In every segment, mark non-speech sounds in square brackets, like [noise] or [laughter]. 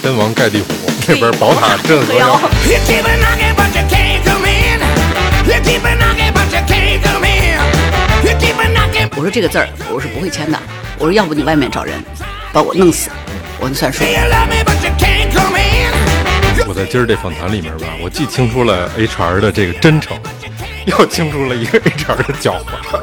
天王盖地虎，这边宝塔镇河妖。我说这个字儿我是不会签的，我说要不你外面找人把我弄死，我就算数。我在今儿这访谈里面吧，我既听出了 HR 的这个真诚，又听出了一个 HR 的狡猾。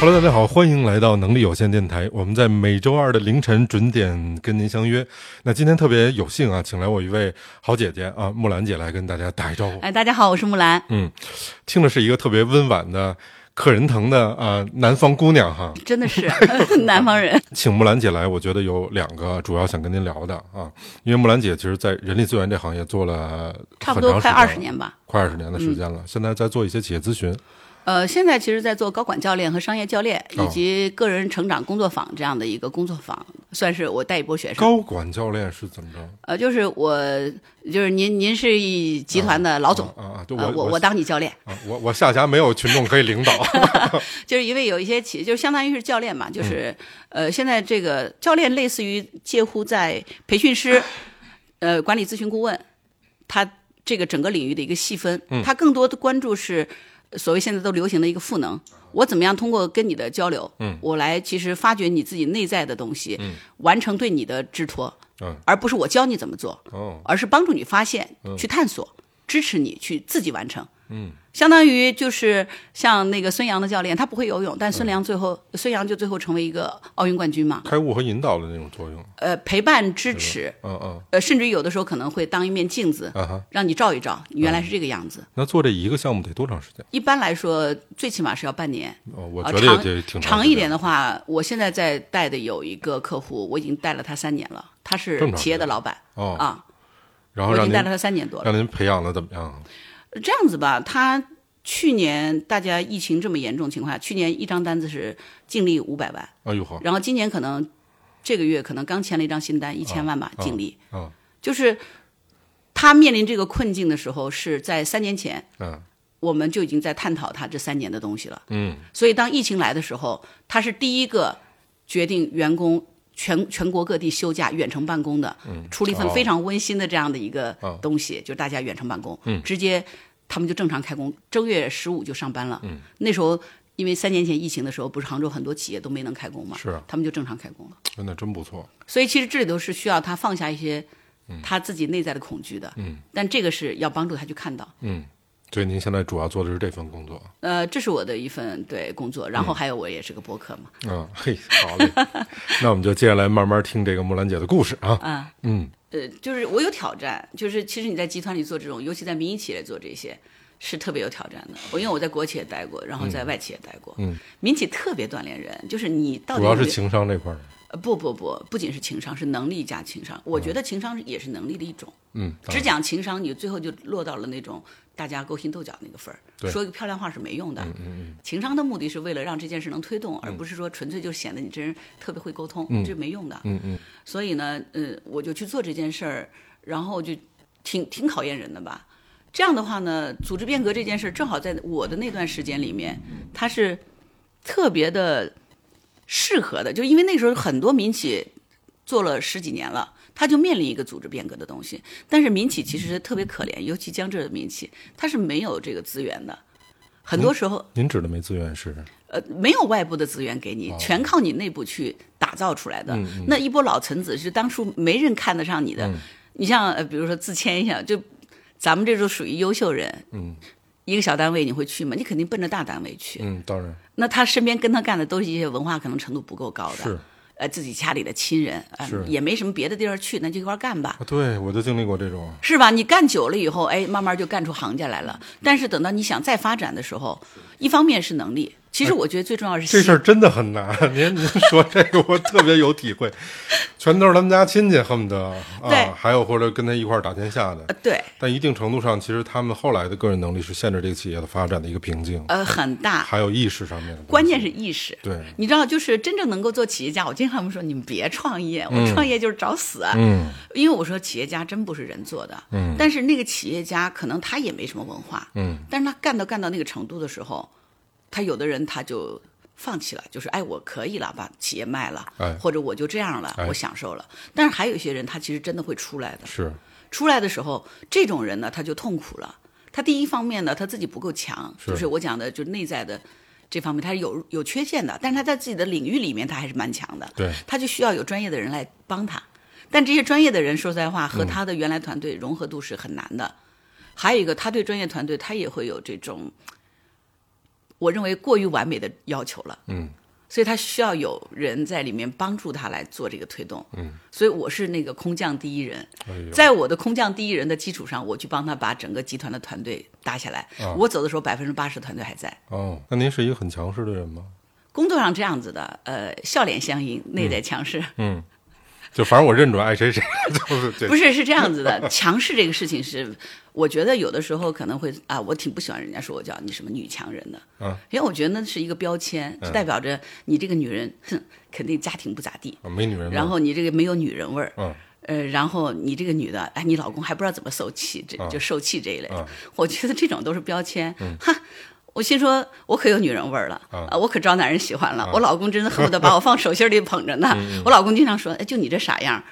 Hello，大家好，欢迎来到能力有限电台。我们在每周二的凌晨准点跟您相约。那今天特别有幸啊，请来我一位好姐姐啊，木兰姐来跟大家打一招呼。哎，大家好，我是木兰，嗯，听的是一个特别温婉的、可人疼的啊、南方姑娘哈。真的是 [laughs] 南方人。[laughs] 请木兰姐来，我觉得有两个主要想跟您聊的啊，因为木兰姐其实，在人力资源这行业做了差不多快二十年吧。快二十年的时间了。现在在做一些企业咨询，呃，现在其实，在做高管教练和商业教练，哦以及个人成长工作坊这样的一个工作坊，算是我带一波学生。高管教练是怎么着？呃，就是我，就是您，您是一集团的老总，啊啊，我我我当你教练，啊，我我下辖没有群众可以领导。[laughs] [laughs] 就是因为有一些企业，就相当于是教练嘛，就是、嗯呃，现在这个教练类似于介乎在培训师、[laughs] 呃管理咨询顾问，他这个整个领域的一个细分，嗯他更多的关注是所谓现在都流行的一个赋能。我怎么样通过跟你的交流，嗯。我来其实发掘你自己内在的东西，嗯。完成对你的支托，嗯。而不是我教你怎么做，哦，而是帮助你发现、去探索，支持你去自己完成。嗯，相当于就是像那个孙杨的教练，他不会游泳，但孙杨最后、孙杨就最后成为一个奥运冠军嘛。开悟和引导的那种作用。呃，陪伴、支持，嗯嗯呃，甚至有的时候可能会当一面镜子，让你照一照，你原来是这个样子。那做这一个项目得多长时间？一般来说，最起码是要半年。哦，我呃觉得也挺长一点的。话，我现在在带的有一个客户，我已经带了他三年了，他是企业的老板哦，啊，然后让您我已经带了他三年多了。让您培养的怎么样？这样子吧，他去年大家疫情这么严重情况下，去年一张单子是净利五百万，哎呦呵，然后今年可能这个月可能刚签了一张新单，一千万吧，净利。啊就是他面临这个困境的时候，是在三年前，嗯我们就已经在探讨他这三年的东西了。嗯所以当疫情来的时候，他是第一个决定员工全全国各地休假、远程办公的，出了一份哦非常温馨的这样的一个哦东西，就是大家远程办公，嗯直接他们就正常开工，正月十五就上班了。那时候因为三年前疫情的时候，不是杭州很多企业都没能开工嘛，是他们就正常开工了。真的真不错。所以其实这里头是需要他放下一些他自己内在的恐惧的，嗯但这个是要帮助他去看到。嗯，所以您现在主要做的是这份工作。呃，这是我的一份对工作，然后还有我也是个播客嘛，嗯，嘿，好嘞。[laughs] 那我们就接下来慢慢听这个木兰姐的故事啊。啊，嗯呃，就是我有挑战，就是其实你在集团里做这种，尤其在民营企业做这些，是特别有挑战的。我因为我在国企也待过，然后在外企也待过，嗯，民企特别锻炼人，就是你到底主要是情商这块儿。呃不不不，不仅是情商，是能力加情商。我觉得情商也是能力的一种。嗯，只讲情商，你最后就落到了那种大家勾心斗角那个份儿。说一个漂亮话是没用的。嗯嗯情商的目的是为了让这件事能推动，而不是说纯粹就显得你这人特别会沟通，这没用的。嗯嗯所以呢，呃，我就去做这件事儿，然后就挺挺考验人的吧。这样的话呢，组织变革这件事儿正好在我的那段时间里面，它是特别的适合的，就因为那时候很多民企做了十几年了。他就面临一个组织变革的东西，但是民企其实特别可怜，尤其江浙的民企，它是没有这个资源的，很多时候您指的没资源是？呃，没有外部的资源给你，全靠你内部去打造出来的。嗯嗯那一波老臣子是当初没人看得上你的。嗯你像呃，比如说自谦一下，就咱们这种属于优秀人，嗯一个小单位你会去吗？你肯定奔着大单位去。嗯，当然那他身边跟他干的都是一些文化可能程度不够高的，是呃，自己家里的亲人，呃是，也没什么别的地儿去，那就一块儿干吧。啊，对我就经历过这种。是吧？你干久了以后，哎，慢慢就干出行家来了。但是等到你想再发展的时候，一方面是能力，其实我觉得最重要是心这事儿真的很难，[laughs] 您您说这个我特别有体会，全都是他们家亲戚，恨不得对啊，还有或者跟他一块儿打天下的。呃对，但一定程度上，其实他们后来的个人能力是限制这个企业的发展的一个瓶颈，呃，很大。还有意识上面的。关键是意识。对，你知道，就是真正能够做企业家，我经常说你们别创业，我创业就是找死。啊嗯因为我说企业家真不是人做的，嗯但是那个企业家可能他也没什么文化，嗯但是他干到干到那个程度的时候，他有的人他就放弃了，就是哎，我可以了，把企业卖了，哎或者我就这样了，哎我享受了。但是还有一些人，他其实真的会出来的，是，出来的时候，这种人呢，他就痛苦了。他第一方面呢，他自己不够强，是就是我讲的，就是内在的这方面，他是有有缺陷的。但是他在自己的领域里面，他还是蛮强的。对他就需要有专业的人来帮他。但这些专业的人，说实在话，和他的原来团队融合度是很难的。还有一个，他对专业团队，他也会有这种，我认为过于完美的要求了。嗯，所以他需要有人在里面帮助他来做这个推动。嗯，所以我是那个空降第一人，哎在我的空降第一人的基础上，我去帮他把整个集团的团队搭下来。啊我走的时候，百分之八十团队还在。哦，那您是一个很强势的人吗？工作上这样子的，呃，笑脸相迎，内在强势。嗯，就反正我认准爱谁谁，[laughs] 就是对，不是是这样子的，强势这个事情是，我觉得有的时候可能会啊，我挺不喜欢人家说我叫你什么女强人的，嗯，因为我觉得那是一个标签，是代表着你这个女人，哼，肯定家庭不咋地，啊没女人味，然后你这个没有女人味儿，嗯，呃，然后你这个女的，哎，你老公还不知道怎么受气，这嗯就受气这一类的，嗯 [laughs] 我觉得这种都是标签，[laughs] 哈。我心说，我可有女人味儿了嗯啊！我可招男人喜欢了。我老公真的恨不得把我放手心里捧着呢。嗯我老公经常说：“哎，就你这傻样儿，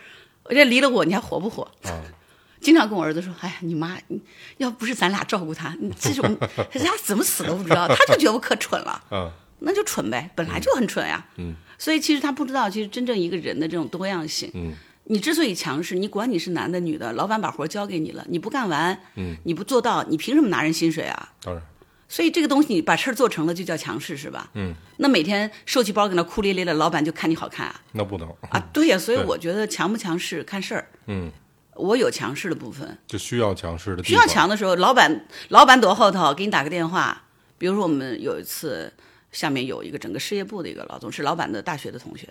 我这离了我，你还活不活？” [laughs] 啊经常跟我儿子说：“哎呀，你妈，你要不是咱俩照顾他，你这种 [laughs] 他家怎么死都不知道。[laughs] ”他就觉得我可蠢了，嗯那就蠢呗，本来就很蠢呀。嗯，所以其实他不知道，其实真正一个人的这种多样性。嗯，你之所以强势，你管你是男的女的，老板把活交给你了，你不干完，嗯，你不做到，你凭什么拿人薪水啊？当然，所以这个东西你把事儿做成了，就叫强势，是吧？嗯，那每天受气包搁那哭咧咧的，老板就看你好看啊？那不能啊，对呀、所以我觉得强不强势看事儿。嗯，我有强势的部分，就需要强势的地需，要强的时候，老板老板躲后头给你打个电话。比如说我们有一次，下面有一个整个事业部的一个老总，是老板的大学的同学，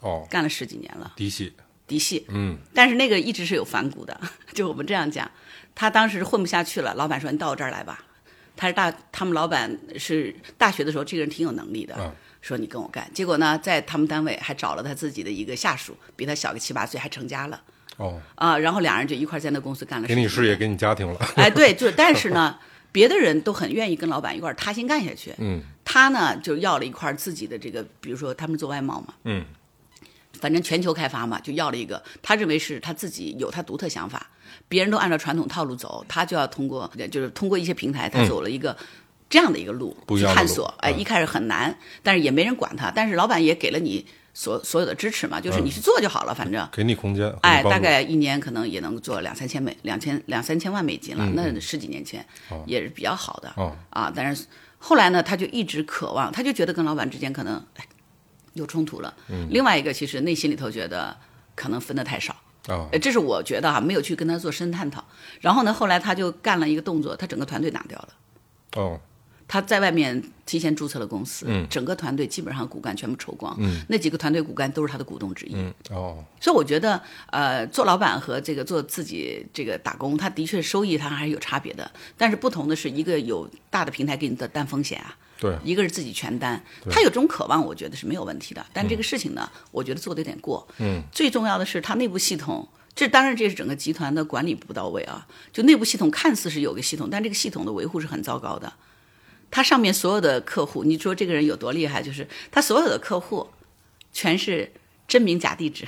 哦，干了十几年了，嫡系，嫡系。嗯。但是那个一直是有反骨的，[laughs] 就我们这样讲，他当时混不下去了，老板说你到我这儿来吧。他是大，他们老板是大学的时候，这个人挺有能力的，嗯。说你跟我干。结果呢，在他们单位还找了他自己的一个下属，比他小个七八岁，还成家了哦，啊。然后俩人就一块在那公司干了。给你事业，。给你家庭了，哎，对，就，[laughs] 但是呢，别的人都很愿意跟老板一块儿踏心干下去。嗯他呢，就要了一块自己的这个，比如说他们做外贸嘛，嗯反正全球开发嘛，就要了一个，他认为是他自己有他独特想法，别人都按照传统套路走，他就要通过，就是通过一些平台，他走了一个。这样的一个路去探索，哎，嗯一开始很难，但是也没人管他，但是老板也给了你所所有的支持嘛，就是你去做就好了，反正，给你空间，哎，大概一年可能也能做两三千美，两千两三千万美金了，那十几年前也是比较好的、啊。但是后来呢，他就一直渴望，他就觉得跟老板之间可能哎有冲突了。嗯另外一个，其实内心里头觉得可能分得太少。这是我觉得哈、没有去跟他做深探讨。然后呢，后来他就干了一个动作，他整个团队拿掉了。哦他在外面提前注册了公司，嗯整个团队基本上骨干全部抽光，嗯那几个团队骨干都是他的股东之一。嗯哦所以我觉得，呃，做老板和这个做自己这个打工，他的确收益他还是有差别的。但是不同的是，一个有大的平台给你的担风险啊，对一个是自己全担。他有这种渴望，我觉得是没有问题的。但这个事情呢，我觉得做的有点过。嗯，最重要的是他内部系统。这当然，这是整个集团的管理不到位啊。就内部系统看似是有个系统，但这个系统的维护是很糟糕的。他上面所有的客户，你说这个人有多厉害？就是他所有的客户全是真名假地址。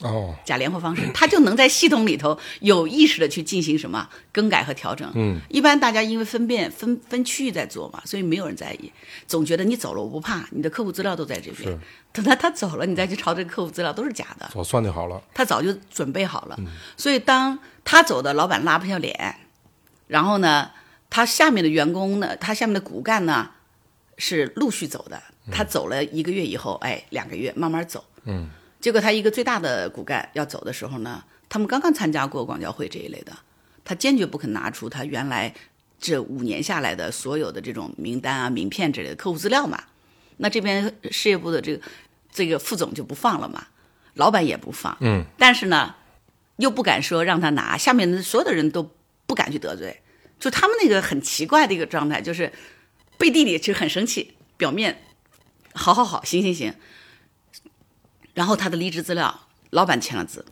哦假联络方式，[clears throat] 他就能在系统里头有意识的去进行什么更改和调整。嗯，一般大家因为分辨分分区域在做嘛，所以没有人在意，总觉得你走了我不怕，你的客户资料都在这边是。等他他走了，你再去抄这个客户资料都是假的，早算计好了，他早就准备好了。所以当他走的，老板拉不下脸，然后呢，他下面的员工呢，他下面的骨干呢是陆续走的。他走了一个月以后，哎，两个月慢慢走。嗯结果他一个最大的骨干要走的时候呢，他们刚刚参加过广交会这一类的，他坚决不肯拿出他原来这五年下来的所有的这种名单啊、名片之类的客户资料嘛。那这边事业部的这个这个副总就不放了嘛，老板也不放。嗯，但是呢，又不敢说让他拿，下面的所有的人都不敢去得罪，就他们那个很奇怪的一个状态，就是背地里其实很生气，表面好好好，行行行。然后他的离职资料，老板签了字，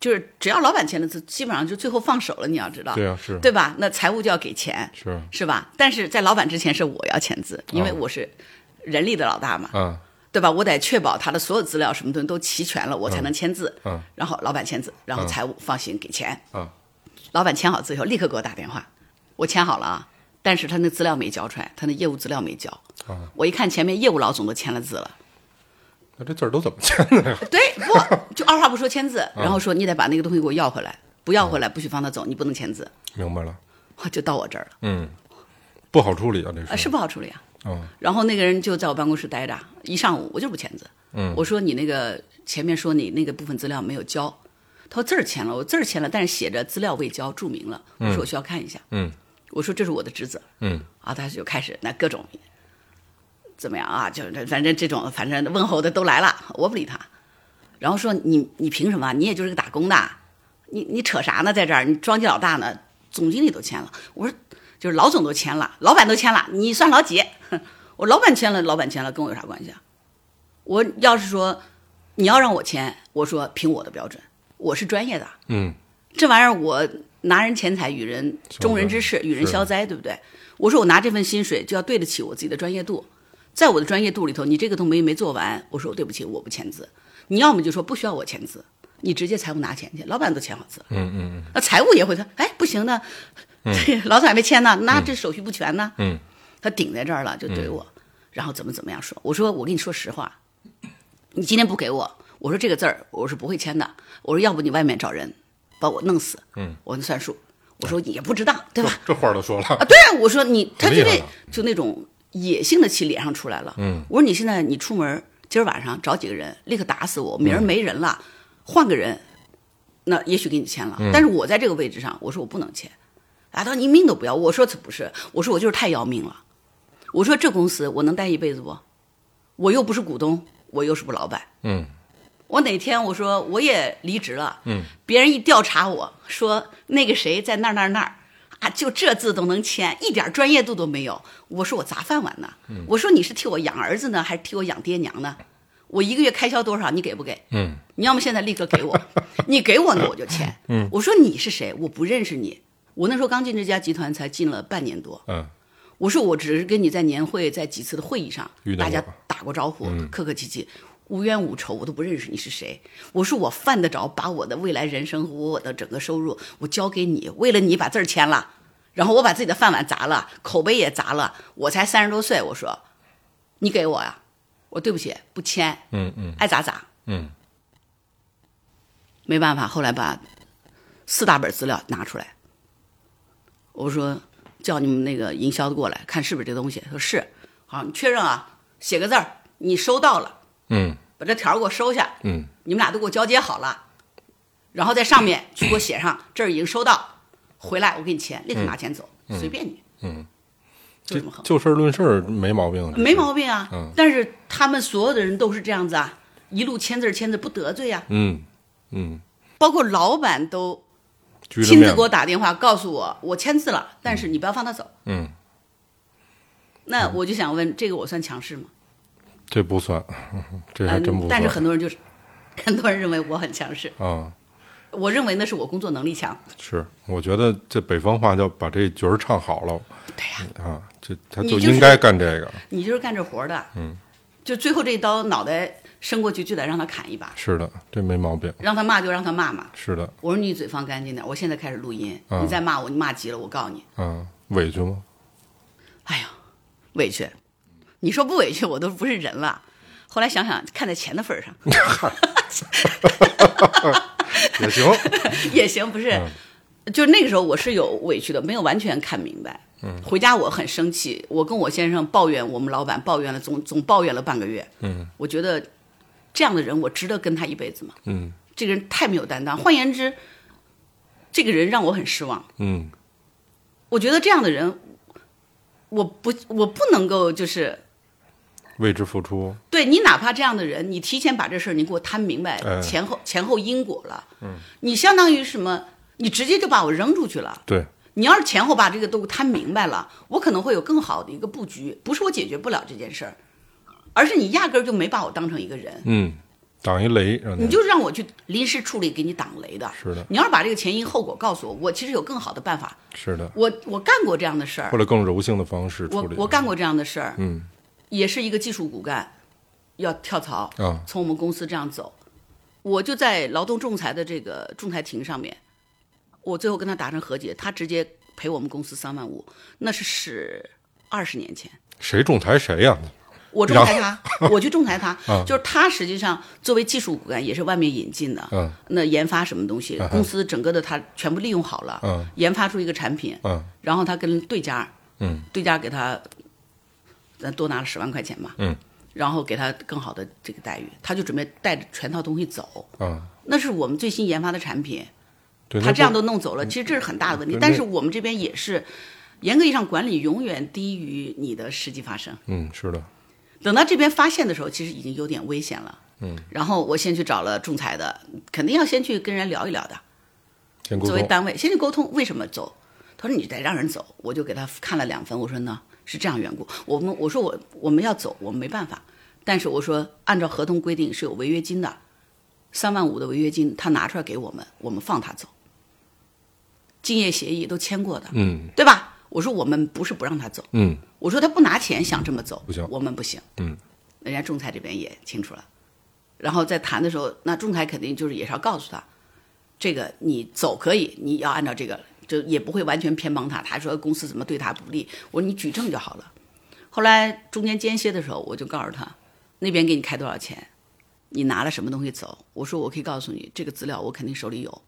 就是只要老板签了字，基本上就最后放手了。你要知道，对啊是对吧？那财务就要给钱，是是吧？但是在老板之前是我要签字，因为哦我是人力的老大嘛，嗯对吧？我得确保他的所有资料什么东西都齐全了，我才能签字。嗯然后老板签字，然后财务放心给钱。嗯老板签好字以后，立刻给我打电话，我签好了啊，但是他那资料没交出来，他那业务资料没交。啊！我一看前面业务老总都签了字了，那这字儿都怎么签的呀？[laughs] 对，不就二话不说签字，嗯然后说你得把那个东西给我要回来，不要回来不许放他走，你不能签字，明白了，[laughs] 就到我这儿了，嗯，不好处理啊，这啊，是不好处理啊。嗯然后那个人就在我办公室待着一上午，我就不签字。嗯我说你那个前面说你那个部分资料没有交，他说字儿签了，我字儿签了，但是写着资料未交，注明了。我说我需要看一下。嗯我说这是我的职责。嗯啊，他就开始那各种怎么样啊，就是反正这种反正问候的都来了，我不理他。然后说你你凭什么？你也就是个打工的，你你扯啥呢？在这儿你庄记老大呢，总经理都签了。我说就是老总都签了，老板都签了，你算老几？[laughs] 我老板签了，老板签了，跟我有啥关系啊？我要是说你要让我签，我说凭我的标准，我是专业的，嗯这玩意儿我拿人钱财与人中人之事，与人消灾，对不对？我说我拿这份薪水就要对得起我自己的专业度，在我的专业度里头，你这个都没没做完，我说对不起，我不签字。你要么就说不需要我签字，你直接财务拿钱去，老板都签好字了，嗯嗯那财务也会说，哎，不行的，这 [laughs] 老总还没签呢，那这手续不全呢。嗯他顶在这儿了，就怼我，然后怎么怎么样说。我说我跟你说实话，你今天不给我，我说这个字儿我是不会签的。我说要不你外面找人把我弄死，嗯，我能算数。我说也不值当，对吧？这话儿都说了，啊，对啊，我说你他就这就那种野性的气脸上出来了。嗯，我说你现在你出门今儿晚上找几个人，立刻打死我，明嗯儿没人了，换个人，那也许给你签了。嗯但是我在这个位置上，我说我不能签。啊，他说你命都不要，我说这不是，我说我就是太要命了。我说这公司我能待一辈子不？我又不是股东，我又是不老板。嗯我哪天我说我也离职了，嗯，别人一调查我说那个谁在那儿那儿那儿啊，就这字都能签，一点专业度都没有。我说我砸饭碗呢，嗯我说你是替我养儿子呢，还是替我养爹娘呢？我一个月开销多少，你给不给？嗯你要么现在立刻给我，[laughs] 你给我呢我就签。嗯，我说你是谁？我不认识你。我那时候刚进这家集团才进了半年多，嗯我说我只是跟你在年会在几次的会议上大家打过招呼，嗯客客气气，无冤无仇，我都不认识你是谁。我说我犯得着把我的未来人生和我的整个收入我交给你，为了你把字儿签了，然后我把自己的饭碗砸了，口碑也砸了，我才三十多岁，我说你给我呀，我对不起不签，嗯嗯。爱咋咋，嗯。没办法，后来把四大本资料拿出来，我说叫你们那个营销的过来看是不是这东西。他说是，好，你确认啊，写个字儿，你收到了，嗯。把这条给我收下，嗯。你们俩都给我交接好了，然后在上面去给我写上这儿已经收到，回来我给你钱，立刻拿钱走，随便你，嗯，就这么横，就事论事儿没毛病，没毛病啊。嗯。但是他们所有的人都是这样子啊，一路签字签字不得罪呀、嗯嗯，包括老板都亲自给我打电话告诉我，我签字了，但是你不要放他走。嗯，那我就想问，这个我算强势吗？这不算，[laughs] 这还真不算。嗯但是很多人就是，很多人认为我很强势，啊，我认为那是我工作能力强。是，我觉得这北方话叫把这角儿唱好了对呀、啊，这他就应该干这个。你就是干这活的，嗯，就最后这一刀脑袋伸过去就得让他砍一把，是的，这没毛病。让他骂就让他骂嘛。是的，我说你嘴放干净点，我现在开始录音，嗯你再骂我，你骂急了，我告诉你。嗯，委屈吗？哎呀，委屈，你说不委屈，我都不是人了。后来想想，看在钱的份儿上 [laughs] 也行。也行，不是，就那个时候我是有委屈的，没有完全看明白。嗯，回家我很生气，我跟我先生抱怨我们老板，抱怨了总总抱怨了半个月。嗯我觉得这样的人，我值得跟他一辈子吗？嗯这个人太没有担当。换言之，这个人让我很失望。嗯我觉得这样的人，我不我不能够就是为之付出。对你，哪怕这样的人，你提前把这事儿你给我摊明白哎前后前后因果了，嗯，你相当于什么？你直接就把我扔出去了。对，你要是前后把这个都摊明白了，我可能会有更好的一个布局。不是我解决不了这件事儿，而是你压根儿就没把我当成一个人，嗯，挡一雷，你就让我去临时处理给你挡雷的。是的你要是把这个前因后果告诉我，我其实有更好的办法。是的，我我干过这样的事儿或，者更柔性的方式我处理。我干过这样的事儿，嗯也是一个技术骨干，要跳槽啊。从我们公司这样走，我就在劳动仲裁的这个仲裁庭上面，我最后跟他达成和解，他直接赔我们公司三万五，那是十二十年前。谁仲裁谁呀、我仲裁他，我去仲裁他，[laughs] 啊。就是他实际上作为技术骨干也是外面引进的，嗯那研发什么东西，公司整个的他全部利用好了，嗯研发出一个产品，嗯然后他跟对家，嗯，对家给他，咱多拿了十万块钱嘛，嗯，然后给他更好的这个待遇，他就准备带着全套东西走，啊，那是我们最新研发的产品，对，他这样都弄走了，其实这是很大的问题。但是我们这边也是，严格意义上管理永远低于你的实际发生。嗯是的，等到这边发现的时候，其实已经有点危险了。嗯，然后我先去找了仲裁的，肯定要先去跟人聊一聊的。先沟通，作为单位，先去沟通为什么走。他说你得让人走，我就给他看了两份，我说呢是这样缘故，我们我说我我们要走，我们没办法，但是我说按照合同规定是有违约金的，三万五的违约金他拿出来给我们，我们放他走，竞业协议都签过的，嗯对吧？我说我们不是不让他走，嗯。我说他不拿钱想这么走，不行我们不行。嗯，人家仲裁这边也清楚了，然后在谈的时候，那仲裁肯定就是也是要告诉他，这个你走可以，你要按照这个，就也不会完全偏帮他。他说公司怎么对他不利，我说你举证就好了。后来中间间歇的时候，我就告诉他，那边给你开多少钱，你拿了什么东西走。我说我可以告诉你，这个资料我肯定手里有。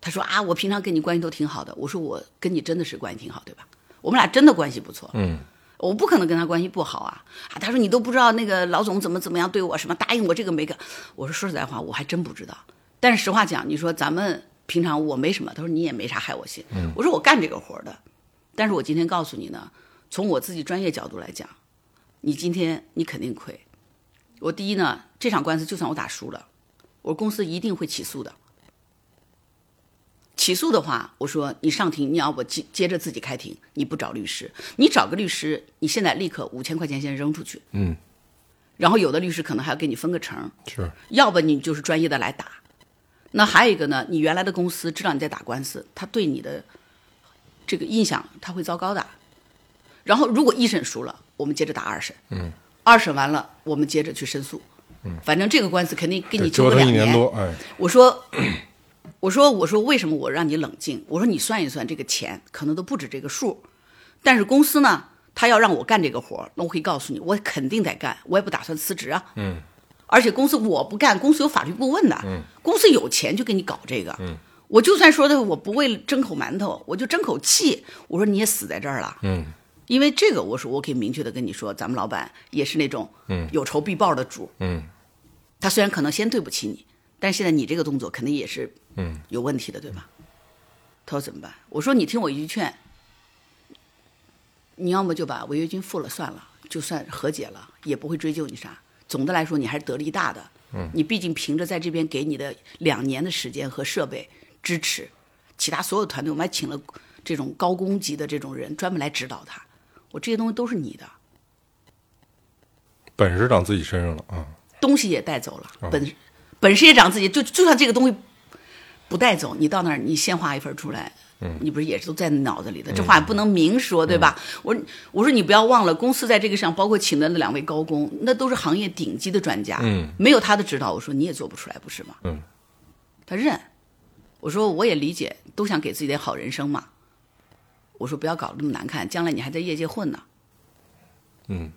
他说啊，我平常跟你关系都挺好的。我说我跟你真的是关系挺好，对吧？我们俩真的关系不错。嗯，我不可能跟他关系不好啊！啊，他说你都不知道那个老总怎么怎么样对我，什么答应我这个没个。我说说实在话，我还真不知道。但是实话讲，你说咱们平常我没什么，他说你也没啥害我心。我说我干这个活的，但是我今天告诉你呢，从我自己专业角度来讲，你今天你肯定亏。我第一呢，这场官司就算我打输了，我公司一定会起诉的。起诉的话，我说你上庭，你要不接接着自己开庭，你不找律师，你找个律师，你现在立刻五千块钱先扔出去，嗯，然后有的律师可能还要给你分个成，是，要不你就是专业的来打。那还有一个呢，你原来的公司知道你在打官司，他对你的这个印象他会糟糕的。然后如果一审输了，我们接着打二审，嗯，二审完了，我们接着去申诉，嗯，反正这个官司肯定给你纠折腾两一年多，哎，我说，我说，我说，为什么我让你冷静？我说你算一算，这个钱可能都不止这个数，但是公司呢，他要让我干这个活儿，那我可以告诉你，我肯定得干，我也不打算辞职啊。嗯。而且公司我不干，公司有法律顾问的，嗯，公司有钱就给你搞这个，嗯，我就算说的我不为争口馒头，我就争口气，我说你也死在这儿了，嗯，因为这个，我说我可以明确的跟你说，咱们老板也是那种，嗯，有仇必报的主，嗯，他虽然可能先对不起你，但现在你这个动作肯定也是，嗯，有问题的，对吧？他说怎么办？我说你听我一句劝，你要么就把违约金付了算了，就算和解了，也不会追究你啥。总的来说，你还是得力大的。嗯，你毕竟凭着在这边给你的两年的时间和设备支持，其他所有团队我们还请了这种高工级的这种人专门来指导他。我这些东西都是你的，本事长自己身上了啊，东西也带走了，本本事也长自己，就就算这个东西不带走，你到那儿你先画一份出来，嗯，你不是也是都在脑子里的？这话也不能明说，对吧？我我说你不要忘了，公司在这个上，包括请的那两位高工，那都是行业顶级的专家，嗯，没有他的指导，我说你也做不出来，不是吗？嗯，他认，我说我也理解，都想给自己点好人生嘛。我说不要搞得那么难看，将来你还在业界混呢。嗯，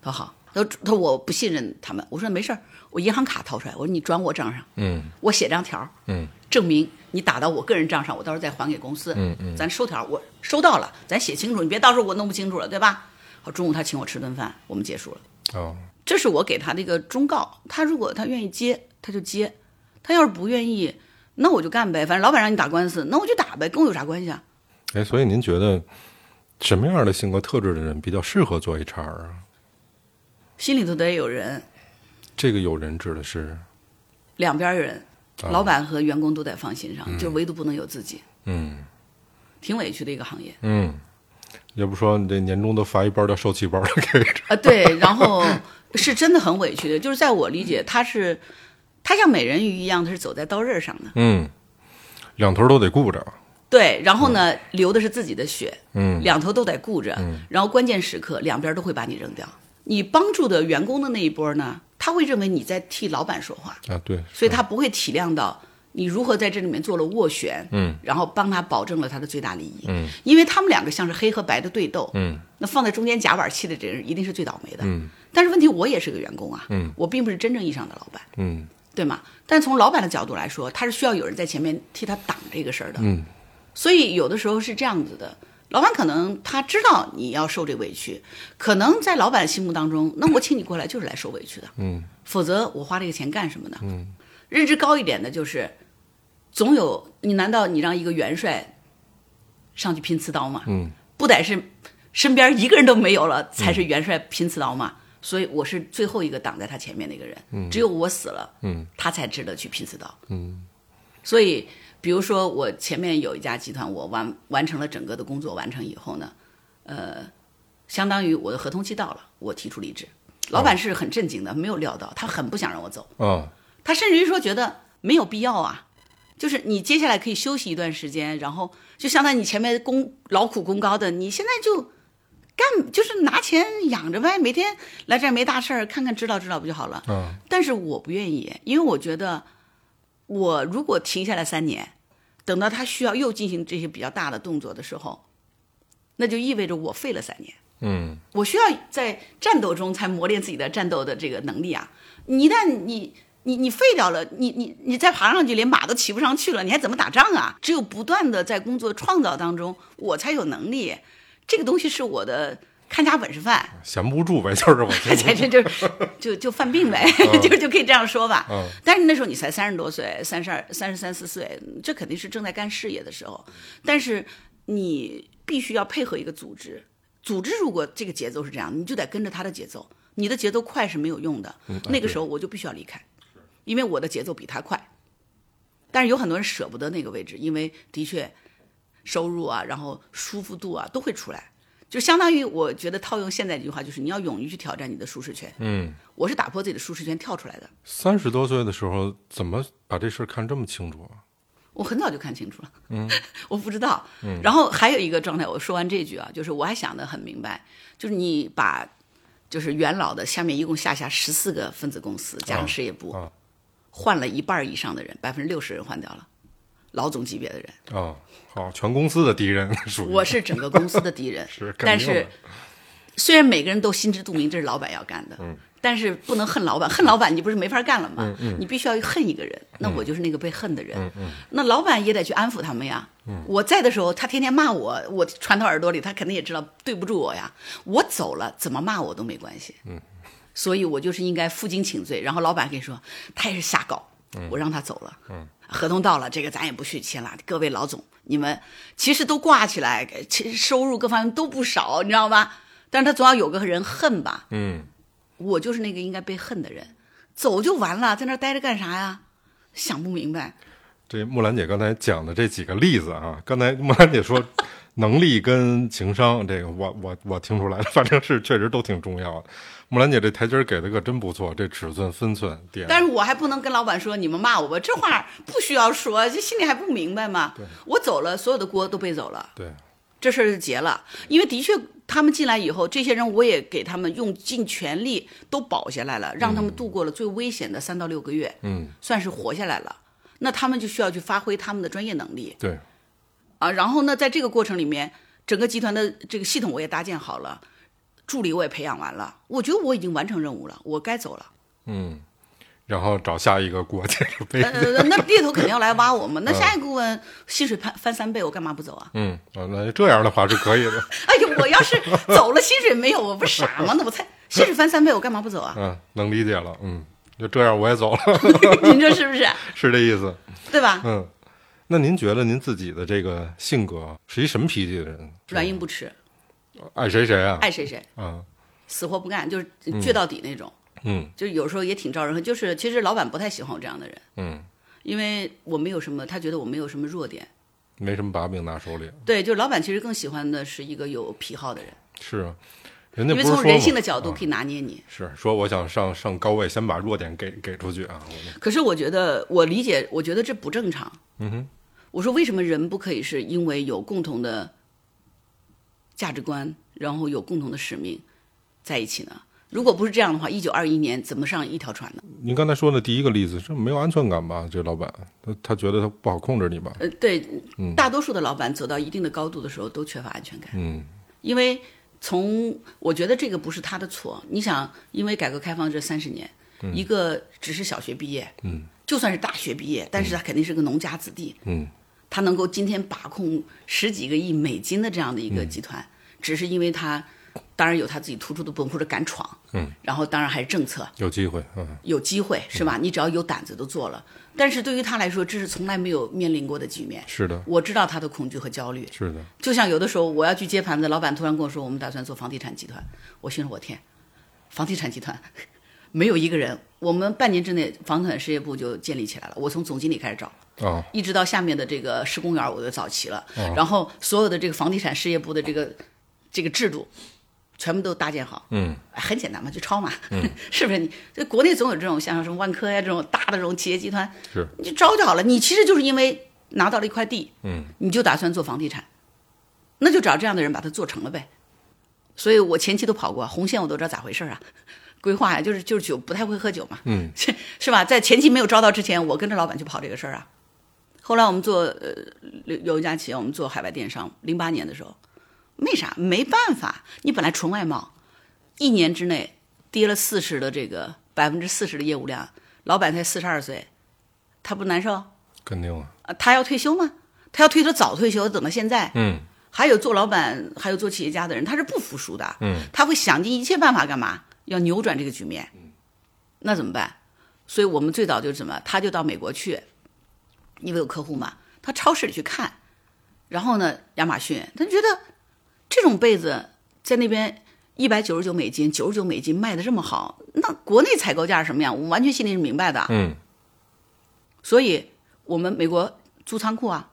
他说好，他说他说我不信任他们。我说没事儿，我银行卡掏出来，我说你转我账上，嗯我写张条儿，嗯证明你打到我个人账上，我到时候再还给公司。嗯嗯咱收条，我收到了，咱写清楚，你别到时候我弄不清楚了，对吧？好，中午他请我吃顿饭，我们结束了。哦，这是我给他的一个忠告。他如果他愿意接，他就接；他要是不愿意，那我就干呗。反正老板让你打官司，那我就打呗，跟我有啥关系啊？哎，所以您觉得什么样的性格特质的人比较适合做 HR 啊？心里头得有人，这个有人指的是，两边人，啊。老板和员工都得放心上，就唯独不能有自己，嗯。挺委屈的一个行业。嗯，要不说你这年终都发一包叫受气包的给着，啊。对，然后是真的很委屈的，就是在我理解，他是他像美人鱼一样，他是走在刀刃上的。嗯，两头都得顾着，对，然后呢，流的是自己的血，嗯。两头都得顾着，然后关键时刻两边都会把你扔掉。你帮助的员工的那一波呢，他会认为你在替老板说话，啊，对，所以他不会体谅到你如何在这里面做了斡旋，嗯，然后帮他保证了他的最大利益，嗯，因为他们两个像是黑和白的对斗，嗯，那放在中间夹板气的这人一定是最倒霉的，嗯，但是问题我也是个员工啊，嗯，我并不是真正意义上的老板，嗯。对吗？但从老板的角度来说，他是需要有人在前面替他挡这个事儿的，嗯。所以有的时候是这样子的，老板可能他知道你要受这委屈，可能在老板心目当中，那我请你过来就是来受委屈的，嗯否则我花这个钱干什么呢？嗯，认知高一点的就是，总有你难道你让一个元帅上去拼刺刀吗？嗯不得是身边一个人都没有了才是元帅拼刺刀吗？所以我是最后一个挡在他前面那个人，只有我死了，嗯他才值得去拼刺刀。嗯所以，比如说我前面有一家集团，我完完成了整个的工作，完成以后呢，呃，相当于我的合同期到了，我提出离职。老板是很震惊的，没有料到，他很不想让我走，嗯，他甚至于说觉得没有必要啊，就是你接下来可以休息一段时间，然后就相当于你前面功劳苦功高的，你现在就干就是拿钱养着呗，每天来这儿没大事儿，看看指导指导不就好了？嗯，但是我不愿意，因为我觉得，我如果停下来三年，等到他需要又进行这些比较大的动作的时候，那就意味着我废了三年。嗯我需要在战斗中才磨练自己的战斗的这个能力啊！你一旦你你你废掉了，你你你再爬上去，连马都骑不上去了，你还怎么打仗啊？只有不断的在工作创造当中，我才有能力。这个东西是我的看家本事饭。闲不住呗，就是我听这这就就就犯病呗，[laughs] 就就可以这样说吧。嗯但是那时候你才三十多岁，三十二、三十三四岁，这肯定是正在干事业的时候。但是你必须要配合一个组织，组织如果这个节奏是这样，你就得跟着他的节奏。你的节奏快是没有用的，那个时候我就必须要离开，因为我的节奏比他快。但是有很多人舍不得那个位置，因为的确收入啊，然后舒服度啊都会出来。就相当于我觉得套用现在这句话，就是你要勇于去挑战你的舒适圈。嗯，我是打破自己的舒适圈跳出来的，三十多岁的时候怎么把这事儿看这么清楚啊？我很早就看清楚了。嗯，[laughs] 我不知道。嗯，然后还有一个状态，我说完这句啊，就是我还想得很明白，就是你把就是元老的下面一共下辖十四个分子公司加上事业部，啊换了一半以上的人，百分之六十人换掉了，老总级别的人，啊，好，全公司的敌人属于我是整个公司的敌人。[laughs] 是，但是虽然每个人都心知肚明这是老板要干的，但是不能恨老板，恨老板你不是没法干了吗？你必须要恨一个人，那我就是那个被恨的人。那老板也得去安抚他们呀。我在的时候，他天天骂我，我传到耳朵里，他肯定也知道对不住我呀。我走了，怎么骂我都没关系。所以我就是应该负荆请罪。然后老板跟你说，他也是瞎搞，我让他走了。合同到了，这个咱也不续签了。各位老总，你们其实都挂起来，其实收入各方面都不少，你知道吧？但是他总要有个人恨吧。嗯，我就是那个应该被恨的人，走就完了，在那儿待着干啥呀？想不明白。这木兰姐刚才讲的这几个例子啊，刚才木兰姐说能力跟情商，这个我我我听出来了，[laughs] 反正是确实都挺重要的。木兰姐这台阶儿给的可真不错，这尺寸分寸点。但是我还不能跟老板说你们骂我吧，这话不需要说，这心里还不明白吗？我走了，所有的锅都背走了。对，这事儿就结了。因为的确，他们进来以后，这些人我也给他们用尽全力都保下来了，让他们度过了最危险的三到六个月，嗯，算是活下来了。那他们就需要去发挥他们的专业能力对，啊。然后呢，在这个过程里面，整个集团的这个系统我也搭建好了，助理我也培养完了，我觉得我已经完成任务了，我该走了。嗯，然后找下一个锅接着背。呃，那猎头肯定要来挖我嘛。那下一个顾问薪水翻翻三倍，我干嘛不走啊？嗯，啊，那这样的话是可以的。[laughs] 哎呀，我要是走了，薪水没有，我不傻吗？那我才薪水翻三倍，我干嘛不走啊？嗯，能理解了。嗯，就这样我也走了，[laughs] 您说是不是？[laughs] 是这意思。对吧？嗯，那您觉得您自己的这个性格是一什么脾气的人？软硬不吃，爱谁谁啊？爱谁谁，啊，死活不干，就是倔到底那种。嗯就是有时候也挺招人恨，就是其实老板不太喜欢我这样的人，嗯，因为我没有什么，他觉得我没有什么弱点。没什么把柄拿手里。对，就是老板其实更喜欢的是一个有癖好的人，是啊，人家因为从人性的角度可以拿捏你。是说我想上上高位，先把弱点给给出去啊。可是我觉得，我理解，我觉得这不正常。嗯哼，我说为什么人不可以是因为有共同的价值观，然后有共同的使命在一起呢？如果不是这样的话，一九二一年怎么上一条船呢？您刚才说的第一个例子是没有安全感吧？这老板他他觉得他不好控制你吧？呃，对，大多数的老板走到一定的高度的时候都缺乏安全感。嗯，因为从我觉得这个不是他的错。你想，因为改革开放这三十年，一个只是小学毕业，嗯，就算是大学毕业，但是他肯定是个农家子弟，嗯，他能够今天把控十几个亿美金的这样的一个集团，只是因为他当然有他自己突出的部分或者敢闯，嗯，然后当然还是政策，有机会，嗯。有机会是吧？你只要有胆子都做了。但是对于他来说，这是从来没有面临过的局面。是的，我知道他的恐惧和焦虑，是的，就像有的时候我要去接盘子，老板突然跟我说我们打算做房地产集团，我心说我天，房地产集团。[laughs] 没有一个人，我们半年之内房产事业部就建立起来了，我从总经理开始找。啊，一直到下面的这个施工员我都找齐了，然后所有的这个房地产事业部的这个这个制度，全部都搭建好。很简单嘛，就抄嘛，[laughs] 是不是？你这国内总有这种像什么万科呀这种大的这种企业集团，是，你就招就好了。你其实就是因为拿到了一块地，嗯，你就打算做房地产，那就找这样的人把它做成了呗。所以我前期都跑过红线，我都知道咋回事啊。规划呀，就是就是酒不太会喝酒嘛，嗯，是 [laughs] 是吧？在前期没有招到之前，我跟着老板去跑这个事儿啊。后来我们做呃有有一家企业，我们做海外电商，零八年的时候，为啥？没办法，你本来纯外贸，一年之内跌了四十的这个百分之四十的业务量，老板才四十二岁，他不难受？肯定啊，啊，他要退休吗？他要退休早退休，等到现在。嗯还有做老板，还有做企业家的人，他是不服输的。嗯，他会想尽一切办法干嘛？要扭转这个局面。那怎么办？所以我们最早就是什么？他就到美国去，因为有客户嘛，他超市里去看，然后呢，亚马逊，他就觉得这种被子在那边一百九十九美金、九十九美金卖的这么好，那国内采购价是什么样？我们完全心里是明白的。嗯所以我们美国租仓库啊，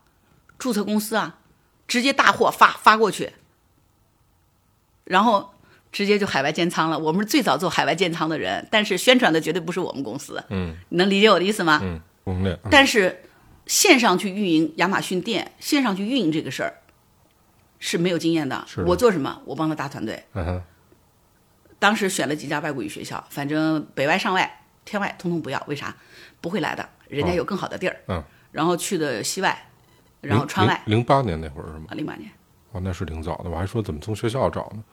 注册公司啊，直接大货发发过去，然后直接就海外建仓了。我们是最早做海外建仓的人，但是宣传的绝对不是我们公司。嗯你能理解我的意思吗？但是线上去运营亚马逊店，线上去运营这个事儿是没有经验的。我做什么？我帮他搭团队。嗯，当时选了几家外国语学校，反正北外、上外、天外通通不要，为啥？不会来的，人家有更好的地儿。嗯，然后去的西外，然后川外零八年那会儿是吗？啊，零八年。哦，那是挺早的，我还说怎么从学校找呢？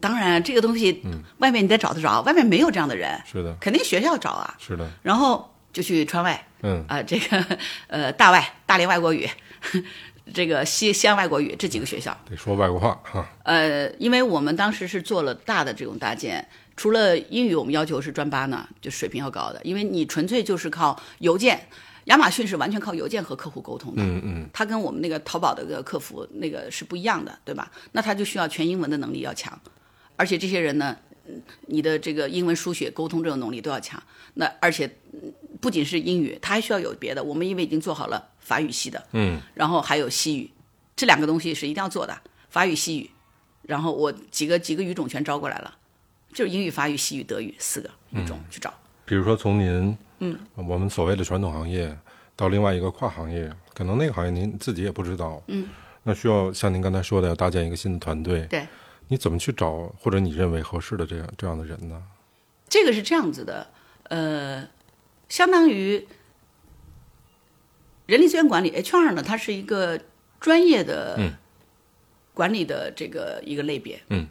当然，这个东西，嗯外面你得找得着，外面没有这样的人，是的，肯定学校找啊。是的，然后就去川外，嗯啊、这个呃大外、大连外国语，[laughs] 这个西西安外国语这几个学校，得说外国话哈，呃，因为我们当时是做了大的这种搭建，除了英语我们要求是专八呢，就水平要高的，因为你纯粹就是靠邮件，亚马逊是完全靠邮件和客户沟通的，嗯嗯，它跟我们那个淘宝的个客服那个是不一样的，对吧？那他就需要全英文的能力要强，而且这些人呢，嗯你的这个英文书写、沟通这种能力都要强。那而且嗯不仅是英语，它还需要有别的。我们因为已经做好了法语系的，嗯，然后还有西语，这两个东西是一定要做的，法语、西语。然后我几个几个语种全招过来了，就是英语、法语、西语、德语四个语种去找。比如说从您，嗯，我们所谓的传统行业到另外一个跨行业，可能那个行业您自己也不知道，嗯，那需要像您刚才说的，要搭建一个新的团队，对，你怎么去找或者你认为合适的这样这样的人呢？这个是这样子的，呃，相当于人力资源管理 HR 呢，它是一个专业的嗯管理的这个一个类别。嗯，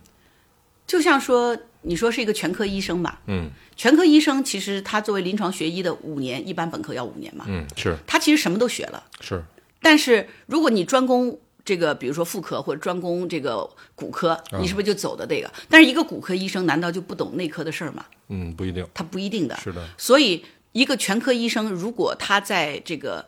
就像说你说是一个全科医生吧，嗯全科医生其实他作为临床学医的五年，一般本科要五年嘛，嗯，是他其实什么都学了。是，但是如果你专攻这个，比如说妇科或者专攻这个骨科，你是不是就走的这个？但是一个骨科医生难道就不懂内科的事儿吗？嗯，不一定，他不一定的。是的，所以，一个全科医生，如果他在这个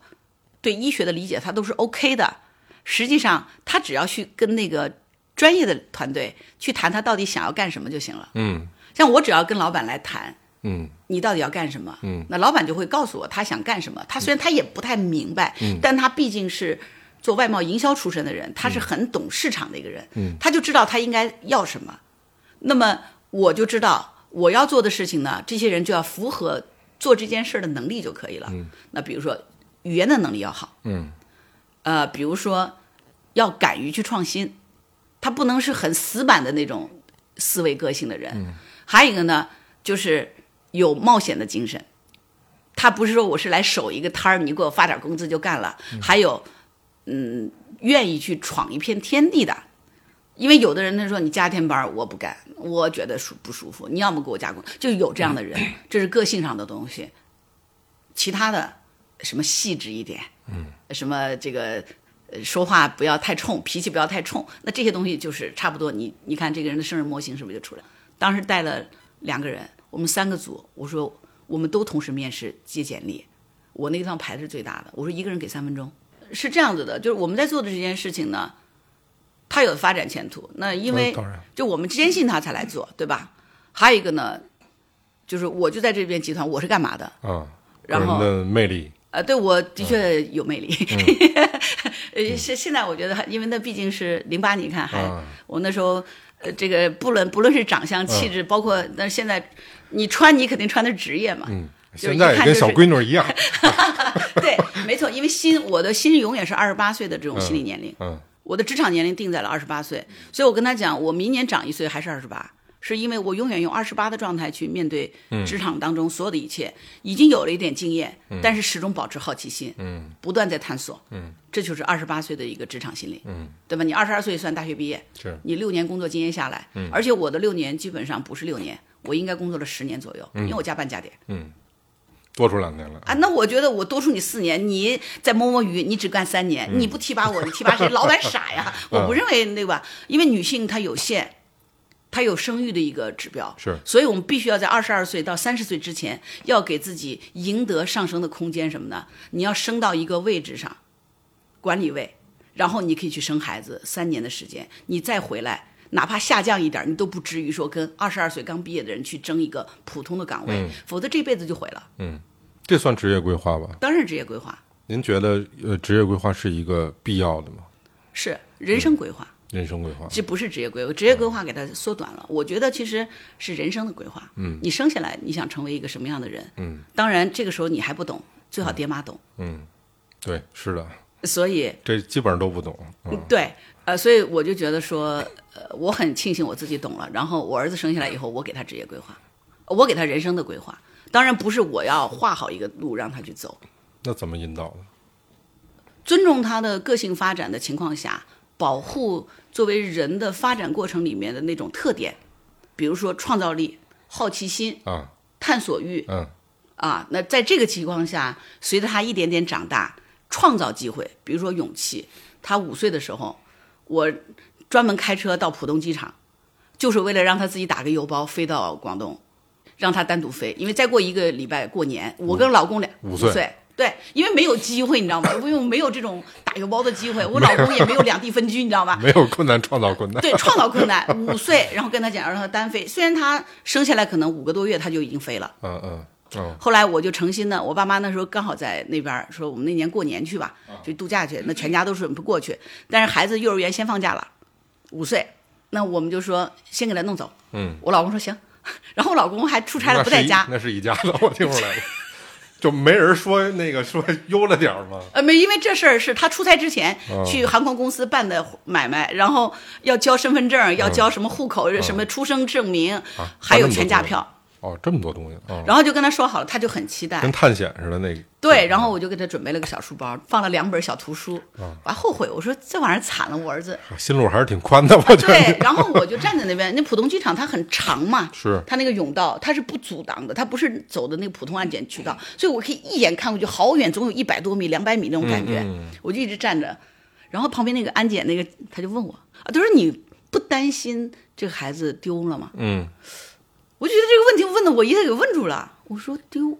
对医学的理解他都是 OK 的，实际上他只要去跟那个专业的团队去谈他到底想要干什么就行了。嗯像我只要跟老板来谈，嗯你到底要干什么？嗯，那老板就会告诉我他想干什么。他虽然他也不太明白，嗯但他毕竟是做外贸营销出身的人，他是很懂市场的一个人，嗯，他就知道他应该要什么。那么我就知道我要做的事情呢，这些人就要符合做这件事儿的能力就可以了。嗯，那比如说语言的能力要好，嗯呃，比如说要敢于去创新，他不能是很死板的那种思维个性的人。还有一个呢，就是有冒险的精神。他不是说我是来守一个摊儿，你给我发点工资就干了。还有，嗯，愿意去闯一片天地的。因为有的人他说你加天班儿我不干，我觉得舒不舒服。你要么给我加工，就有这样的人，[clears throat] 这是个性上的东西。其他的什么细致一点，嗯，什么这个呃说话不要太冲，脾气不要太冲，那这些东西就是差不多。你你看这个人的生日模型是不是就出来？当时带了两个人，我们三个组，我说我们都同时面试接简历，我那个地方排的是最大的，我说一个人给三分钟，是这样子的，就是我们在做的这件事情呢，它有发展前途。那因为就我们坚信他才来做，对吧？还有一个呢，就是我就在这边集团，我是干嘛的？啊，个然后的魅力，呃，对我的确有魅力。[laughs] 呃，现现在我觉得，因为那毕竟是零八，你看还、啊我那时候，呃，这个不论不论是长相、气质，包括但是现在你穿，你肯定穿的是职业嘛。嗯，现在也跟小闺女一样，[laughs] 对，没错，因为心我的心永远是二十八岁的这种心理年龄，嗯我的职场年龄定在了二十八岁，所以我跟他讲，我明年长一岁还是二十八。是因为我永远用二十八的状态去面对职场当中所有的一切，已经有了一点经验，但是始终保持好奇心，嗯不断在探索，嗯，这就是二十八岁的一个职场心理，嗯，对吧？你二十二岁算大学毕业，是你六年工作经验下来，嗯，而且我的六年基本上不是六年，我应该工作了十年左右，因为我加班加点嗯，多出两年来，啊。那我觉得我多出你四年，你再摸摸鱼，你只干三年，你不提拔我，你提拔谁？[laughs] 老板傻呀！我不认为对吧？因为女性她有限。她有生育的一个指标，是所以我们必须要在二十二岁到三十岁之前，要给自己赢得上升的空间。什么呢？你要升到一个位置上，管理位，然后你可以去生孩子，三年的时间，你再回来，哪怕下降一点，你都不至于说跟二十二岁刚毕业的人去争一个普通的岗位，否则这辈子就毁了。这算职业规划吧？当然，职业规划您觉得呃，职业规划是一个必要的吗？是人生规划，人生规划，这不是职业规划，职业规划给它缩短了。我觉得其实是人生的规划。嗯，你生下来你想成为一个什么样的人？嗯，当然这个时候你还不懂，最好爹妈懂。嗯，对，是的，所以这基本上都不懂，嗯对，呃，所以我就觉得说，呃，我很庆幸我自己懂了。然后我儿子生下来以后，我给他职业规划，我给他人生的规划。当然不是我要画好一个路让他去走，那怎么引导呢？尊重他的个性发展的情况下，保护作为人的发展过程里面的那种特点，比如说创造力、好奇心、啊，探索欲嗯啊。那在这个情况下，随着他一点点长大，创造机会，比如说勇气。他五岁的时候，我专门开车到浦东机场，就是为了让他自己打个邮包飞到广东，让他单独飞。因为再过一个礼拜过年，我跟老公俩五岁岁。对，因为没有机会，你知道吗？[laughs] 因为没有这种打油包的机会，我老公也没有两地分居，你知道吗？[laughs] 没有困难创造困难，对，创造困难。[laughs] 五岁，然后跟他讲让他单飞，虽然他生下来可能五个多月他就已经飞了。嗯嗯嗯后来我就诚心的，我爸妈那时候刚好在那边，说我们那年过年去吧，就度假去，那全家都是不过去。但是孩子幼儿园先放假了，五岁，那我们就说先给他弄走。嗯，我老公说行，然后我老公还出差了不在家，那是一家子，我听出来了，就没人说那个说悠了点儿吗？[laughs] 呃，没，因为这事儿是他出差之前哦去航空公司办的买卖，然后要交身份证，要交什么户口、什么出生证明，还有全家票。哦，这么多东西，哦，然后就跟他说好了，他就很期待跟。探险似的那个，对，然后我就给他准备了个小书包，放了两本小图书。啊我还后悔，我说这玩意儿惨了，我儿子。心路还是挺宽的，我觉对，然后我就站在那边，那浦东机场它很长嘛，是它那个甬道它是不阻挡的，它不是走的那个普通安检渠道，所以我可以一眼看过去，好远，总有一百多米、两百米那种感觉。嗯我就一直站着，然后旁边那个安检那个他就问我啊，他说你不担心这个孩子丢了吗？嗯，我就觉得这个问题问的我一下给问住了，我说丢。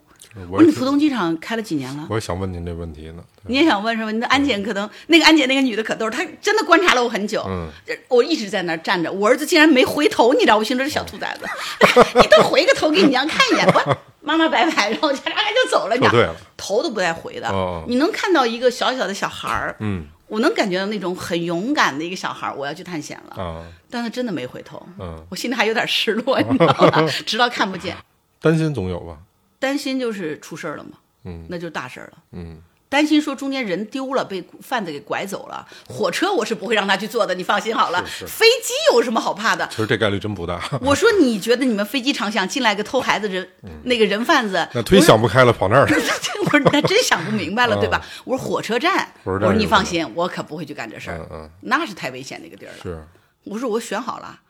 我说你浦东机场开了几年了？我也想问您这问题呢。你也想问是吧？你的安检可能那个安检那个女的可逗，她真的观察了我很久。嗯，我一直在那儿站着，我儿子竟然没回头，你知道？我心说这小兔崽子，[laughs] 你都回个头给你娘看一眼，不，[laughs] 妈妈拜拜，然后家长就走了，你知道撤退了头都不带回的。哦你能看到一个小小的小孩儿，嗯我能感觉到那种很勇敢的一个小孩儿，我要去探险了，啊，但他真的没回头，嗯，我心里还有点失落，你知道吗？[laughs] 直到看不见，担心总有吧？担心就是出事儿了嘛，嗯那就是大事儿了。嗯担心说中间人丢了，被贩子给拐走了。火车我是不会让他去坐的，你放心好了。是是飞机有什么好怕的？其实这概率真不大。我说你觉得你们飞机场想进来个偷孩子人，那个人贩子，嗯那忒想不开了，跑那儿了。[laughs] 我说那真想不明白了，[laughs] 对吧？我说火车站，我说你放心，我可不会去干这事儿嗯，嗯，那是太危险的一个地儿了。是，我说我选好了，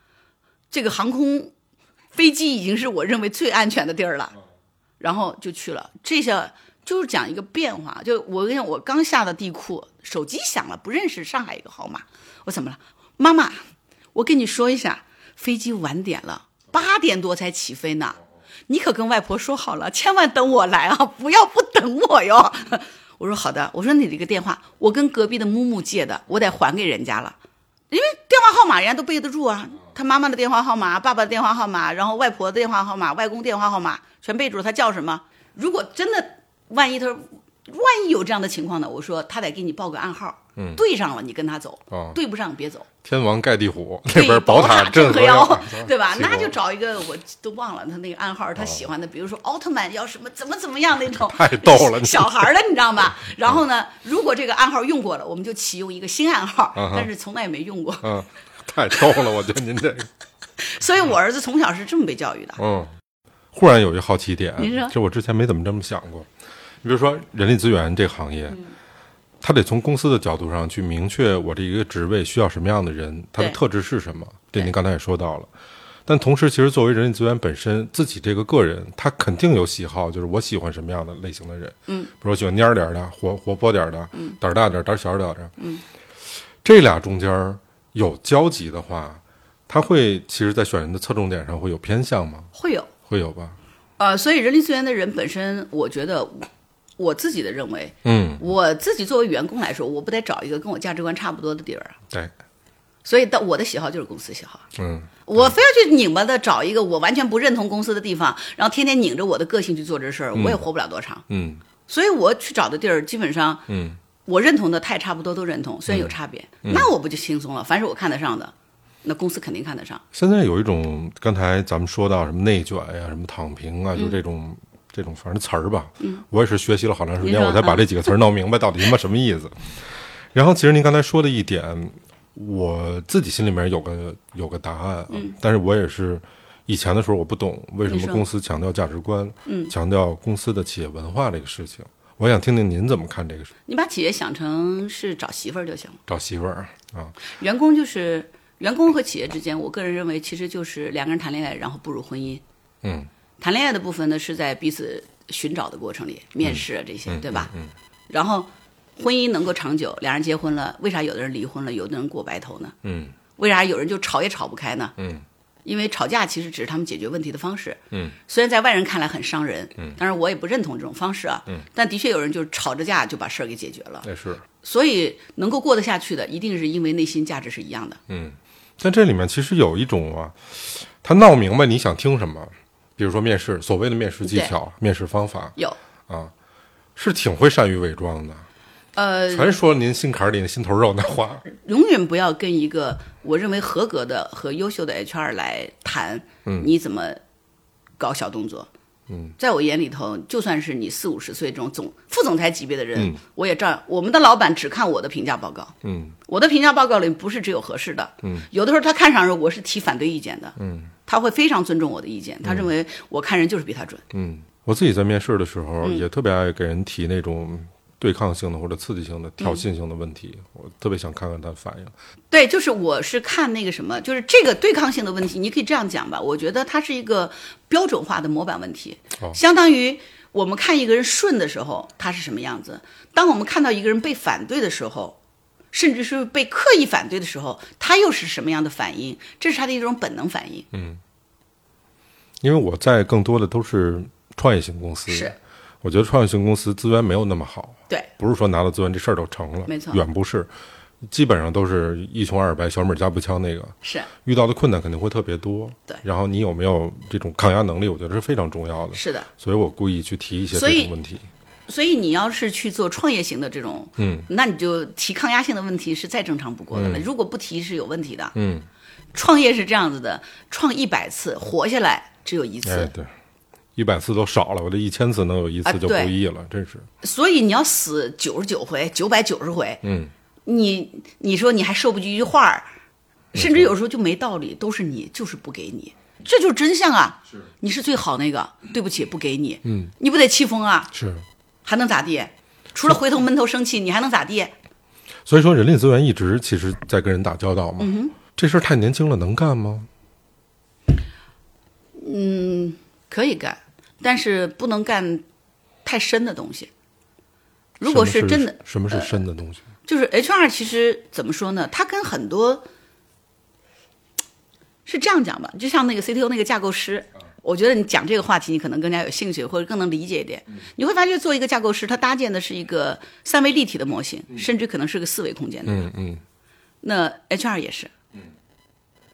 这个航空飞机已经是我认为最安全的地儿了，然后就去了。这下就是讲一个变化，就我跟你讲，我刚下的地库，手机响了，不认识上海一个号码，我怎么了？妈妈，我跟你说一下，飞机晚点了，八点多才起飞呢。你可跟外婆说好了，千万等我来啊，不要不等我哟。[laughs] 我说好的，我说你这个电话，我跟隔壁的木木借的，我得还给人家了。因为电话号码人家都背得住啊，他妈妈的电话号码、爸爸的电话号码，然后外婆的电话号码、外公电话号码全背住，他叫什么？如果真的万一他万一有这样的情况呢？我说他得给你报个暗号，嗯对上了你跟他走，哦对不上别走。天王盖地虎，那边宝塔镇河妖，对吧？那就找一个我都忘了他那个暗号，他喜欢的，比如说奥特曼要什么怎么怎么样那种，[laughs] 太逗了小孩儿的你知道吗？然后呢，如果这个暗号用过了，我们就启用一个新暗号嗯，但是从来也没用过。嗯，太逗了，我觉得您这个，[laughs] 所以我儿子从小是这么被教育的。嗯，忽然有一个好奇点您说，就我之前没怎么这么想过。你比如说人力资源这个行业，他得从公司的角度上去明确我这一个职位需要什么样的人，他的特质是什么。这对您刚才也说到了。但同时，其实作为人力资源本身，自己这个个人，他肯定有喜好，就是我喜欢什么样的类型的人。嗯，比如我喜欢蔫儿点儿的，活活泼点儿的，胆儿大点儿，胆儿小点儿的。嗯，这俩中间儿有交集的话，他会其实，在选人的侧重点上会有偏向吗？会有，会有吧？呃，所以人力资源的人本身，我觉得我自己的认为，嗯，我自己作为员工来说，我不得找一个跟我价值观差不多的地儿啊。对，所以到我的喜好就是公司喜好，嗯，我非要去拧巴的找一个我完全不认同公司的地方，然后天天拧着我的个性去做这事儿，我也活不了多长。嗯所以我去找的地儿，基本上嗯我认同的，他也差不多都认同，虽然有差别，那我不就轻松了？凡是我看得上的，那公司肯定看得上。现在有一种，刚才咱们说到什么内卷呀、什么躺平啊，就这种、这种反正词儿吧，嗯，我也是学习了好长时间，我才把这几个词儿弄明白到底他妈什么意思。然后，其实您刚才说的一点，我自己心里面有个有个答案啊，但是我也是以前的时候我不懂为什么公司强调价值观，嗯，强调公司的企业文化这个事情。我想听听您怎么看这个事，你把企业想成是找媳妇儿就行。了，找媳妇儿啊，员工就是员工和企业之间，我个人认为其实就是两个人谈恋爱，然后步入婚姻。嗯，谈恋爱的部分呢是在彼此寻找的过程里，面试啊这些，对吧？嗯。然后婚姻能够长久，两人结婚了，为啥有的人离婚了，有的人过白头呢？嗯为啥有人就吵也吵不开呢？嗯因为吵架其实只是他们解决问题的方式。嗯，虽然在外人看来很伤人，嗯，但是我也不认同这种方式啊。嗯，但的确有人就是吵着架就把事儿给解决了。也是。所以能够过得下去的，一定是因为内心价值是一样的。嗯，但这里面其实有一种啊，他闹明白你想听什么，比如说面试，所谓的面试技巧、面试方法。有，啊，是挺会善于伪装的，呃，全说您心坎里的心头肉那话。永远不要跟一个我认为合格的和优秀的 HR 来谈，你怎么搞小动作。嗯，在我眼里头，就算是你四五十岁这种总副总裁级别的人，嗯。我也照样。我们的老板只看我的评价报告，嗯。我的评价报告里不是只有合适的，嗯，有的时候他看上人，我是提反对意见的，嗯。他会非常尊重我的意见，他认为我看人就是比他准。嗯，我自己在面试的时候也特别爱给人提那种对抗性的或者刺激性的、挑衅性的问题，我特别想看看他的反应。对，就是我是看那个什么，就是这个对抗性的问题，你可以这样讲吧，我觉得它是一个标准化的模板问题，哦相当于我们看一个人顺的时候他是什么样子，当我们看到一个人被反对的时候，甚至是被刻意反对的时候，他又是什么样的反应？这是他的一种本能反应。嗯因为我在更多的都是创业型公司，是，我觉得创业型公司资源没有那么好，对，不是说拿到资源这事儿就成了，没错远不是，基本上都是一穷二白，小米加步枪那个，是遇到的困难肯定会特别多。对然后你有没有这种抗压能力，我觉得是非常重要的。是的。所以我故意去提一些这种问题。所以你要是去做创业型的这种，嗯，那你就提抗压性的问题是再正常不过的了。如果不提是有问题的。嗯，创业是这样子的，创一百次活下来只有一次。哎，对，一百次都少了，我这一千次能有一次就不易了，真是。所以你要死九十九回、九百九十回，嗯，你你说你还说不一句话，甚至有时候就没道理，都是你就是不给你，这就是真相啊！是你是最好那个，对不起，不给你，嗯，你不得气疯啊？是。还能咋地？除了回头闷头生气，你还能咋地？所以说，人力资源一直其实在跟人打交道嘛。嗯这事儿太年轻了，能干吗？可以干，但是不能干太深的东西。如果是真的，呃什么是深的东西？就是 HR，其实怎么说呢？它跟很多是这样讲吧，就像那个 CTO 那个架构师，我觉得你讲这个话题，你可能更加有兴趣，或者更能理解一点。你会发现，做一个架构师，他搭建的是一个三维立体的模型，甚至可能是个四维空间的。嗯嗯那 HR 也是。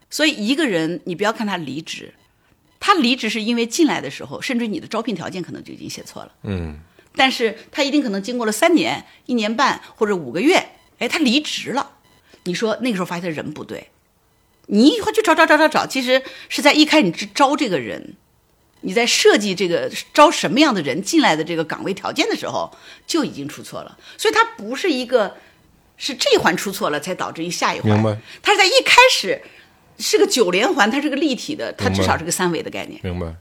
所以一个人，你不要看他离职，他离职是因为进来的时候，甚至你的招聘条件可能就已经写错了。嗯，但是他一定可能经过了三年、一年半或者五个月，哎，他离职了。你说那个时候发现人不对，你一会儿去找找找找找，其实是在一开始招这个人，你在设计这个招什么样的人进来的这个岗位条件的时候就已经出错了。所以它不是一个是这一环出错了才导致于下一环，明白？它是在一开始是个九连环，它是个立体的，它至少是个三维的概念。明白。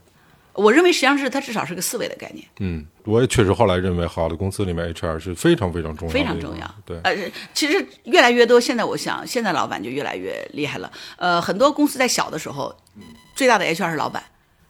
我认为实际上是它至少是个四维的概念。嗯，我也确实后来认为，好的公司里面 HR 是非常非常重要的，非常重要。对，呃，其实越来越多，现在我想，现在老板就越来越厉害了。呃，很多公司在小的时候，最大的 HR 是老板，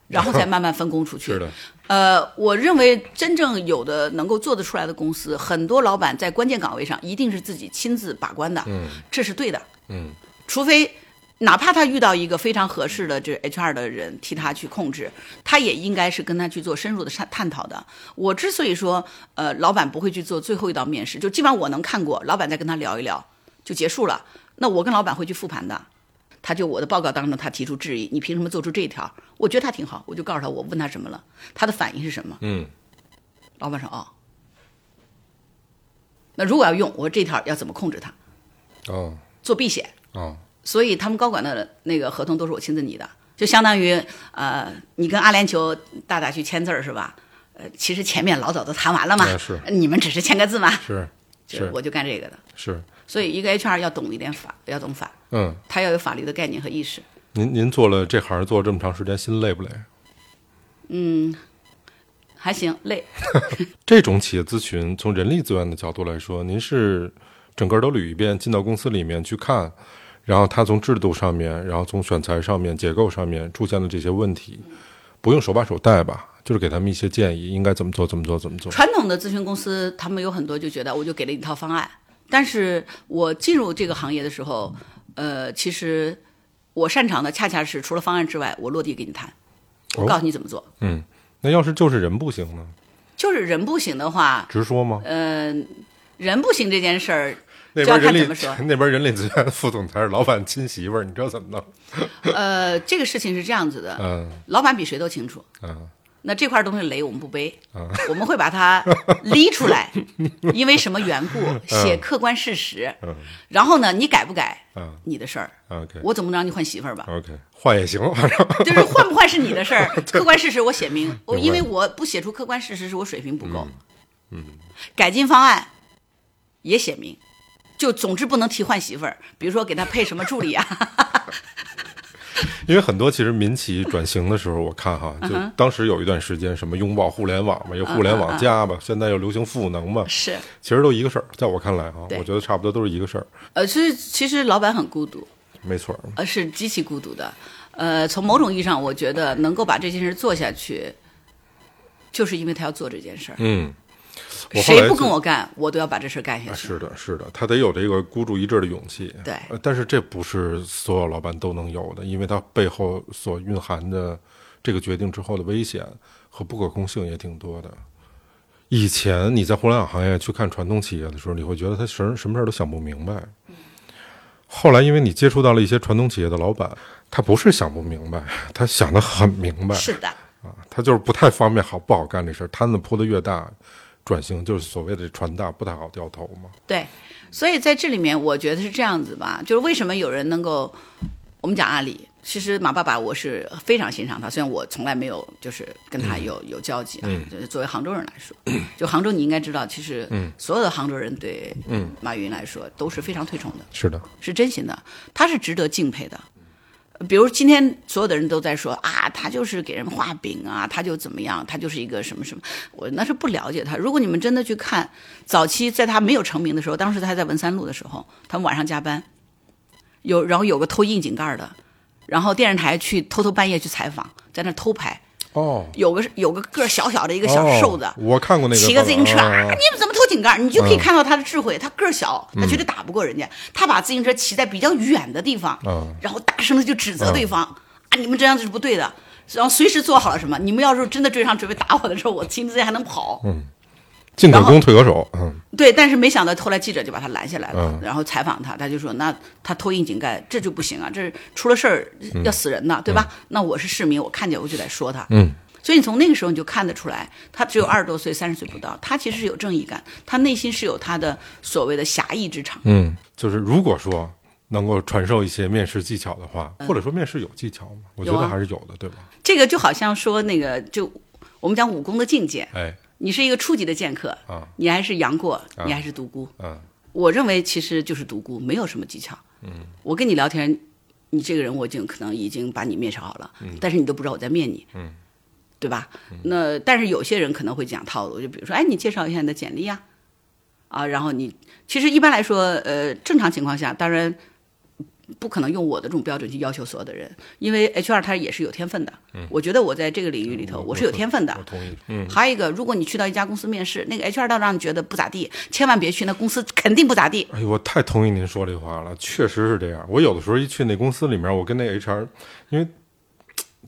然后再慢慢分工出去。[laughs] 是的，呃，我认为真正有的能够做得出来的公司，很多老板在关键岗位上一定是自己亲自把关的，嗯，这是对的。嗯，除非哪怕他遇到一个非常合适的这 HR 的人替他去控制，他也应该是跟他去做深入的探探讨的。我之所以说，呃，老板不会去做最后一道面试，就基本上我能看过，老板再跟他聊一聊就结束了。那我跟老板会去复盘的。他就我的报告当中，他提出质疑，你凭什么做出这一条？我觉得他挺好，我就告诉他，我问他什么了，他的反应是什么？嗯，老板说哦，那如果要用，我说这条要怎么控制他，哦做避险。哦，所以他们高管的那个合同都是我亲自拟的，就相当于呃，你跟阿联酋大大去签字儿是吧？呃，其实前面老早都谈完了嘛，你们只是签个字嘛，是就是我就干这个的。是，所以一个 HR 要懂一点法，要懂法，嗯，他要有法律的概念和意识。您您做了这行做了这么长时间，心累不累？嗯还行，累。[laughs] 这种企业咨询，从人力资源的角度来说，您是整个都捋一遍，进到公司里面去看，然后他从制度上面，然后从选材上面、结构上面出现了这些问题，不用手把手带吧，就是给他们一些建议，应该怎么做，怎么做，怎么做。传统的咨询公司，他们有很多就觉得我就给了一套方案，但是我进入这个行业的时候，呃，其实我擅长的恰恰是除了方案之外，我落地给你谈，我哦告诉你怎么做。嗯，那要是就是人不行呢？就是人不行的话，直说吗？呃，人不行这件事儿，那边人力。[laughs] 那边人力资源副总裁是老板亲媳妇儿，你知道怎么弄？[laughs] 呃，这个事情是这样子的，嗯老板比谁都清楚。嗯那这块东西雷我们不背，嗯我们会把它拎出来，[laughs] 因为什么缘故，写客观事实。嗯然后呢，你改不改，嗯你的事儿。我总不能让你换媳妇儿吧？OK，换也行，反正就是换不换是你的事儿，客观事实我写明。我因为我不写出客观事实，是我水平不够。嗯，改进方案也写明，就总之不能提换媳妇儿，比如说给他配什么助理啊。因为很多其实民企转型的时候，我看哈，嗯就当时有一段时间什么拥抱互联网嘛，又互联网加吧，现在又流行赋能嘛，是，其实都一个事儿，在我看来啊，我觉得差不多都是一个事儿，呃，其实其实老板很孤独，没错儿。呃，是极其孤独的。呃，从某种意义上，我觉得能够把这件事做下去，就是因为他要做这件事儿。嗯，谁不跟我干，我都要把这事干下啊，去。是的，是的，他得有这个孤注一掷的勇气。对呃但是这不是所有老板都能有的，因为他背后所蕴含的这个决定之后的危险和不可控性也挺多的。以前你在互联网行业去看传统企业的时候，你会觉得他什么什么事儿都想不明白。后来，因为你接触到了一些传统企业的老板，他不是想不明白，他想得很明白。是的，啊，他就是不太方便好不好干这事儿，摊子铺的越大，转型就是所谓的船大不太好掉头嘛。对。所以在这里面，我觉得是这样子吧，就是为什么有人能够，我们讲阿里，其实马爸爸我是非常欣赏他，虽然我从来没有就是跟他有、有交集啊。就是作为杭州人来说，就杭州你应该知道，其实所有的杭州人对马云来说都是非常推崇的。是的，是真心的，他是值得敬佩的。比如今天所有的人都在说啊，他就是给人画饼啊，他就怎么样，他就是一个什么什么，我那是不了解他。如果你们真的去看早期在他没有成名的时候，当时他在文三路的时候，他们晚上加班，有然后有个偷窨井盖的，然后电视台去偷偷半夜去采访，在那偷拍，哦，有个有个个小小的一个小瘦子，哦我看过那个骑个自行车，啊，啊你们怎么偷井盖？你就可以看到他的智慧。他个儿小，他绝对打不过人家。他把自行车骑在比较远的地方，嗯然后大声的就指责对方、啊，你们这样子是不对的。然后随时做好了什么，你们要是真的追上准备打我的时候，我骑自行车还能跑。进可攻退可守，嗯，对，但是没想到后来记者就把他拦下来了，嗯然后采访他，他就说：“那他偷窨井盖，这就不行啊，这出了事儿要死人呐，对吧？那我是市民，我看见我就得说他。”嗯，所以你从那个时候你就看得出来，他只有二十多岁，三十岁不到，他其实是有正义感，他内心是有他的所谓的侠义之长。嗯，就是如果说能够传授一些面试技巧的话，或者说面试有技巧吗？我觉得还是有的，对吧？这个就好像说那个，就我们讲武功的境界，哎，你是一个初级的剑客，啊你还是杨过，你还是独孤。嗯我认为其实就是独孤，没有什么技巧。嗯，我跟你聊天，你这个人我已经可能已经把你面试好了，但是你都不知道我在面你。嗯，对吧？那但是有些人可能会讲套路，就比如说，哎，你介绍一下你的简历呀、啊，然后你其实一般来说，呃，正常情况下，当然不可能用我的这种标准去要求所有的人，因为 HR 他也是有天分的。我觉得我在这个领域里头，我是有天分的我。同意，嗯，还有一个，如果你去到一家公司面试，那个 HR 倒让你觉得不咋地，千万别去，那公司肯定不咋地。哎呦，我太同意您说这话了，确实是这样。我有的时候一去那公司里面，我跟那 HR，因为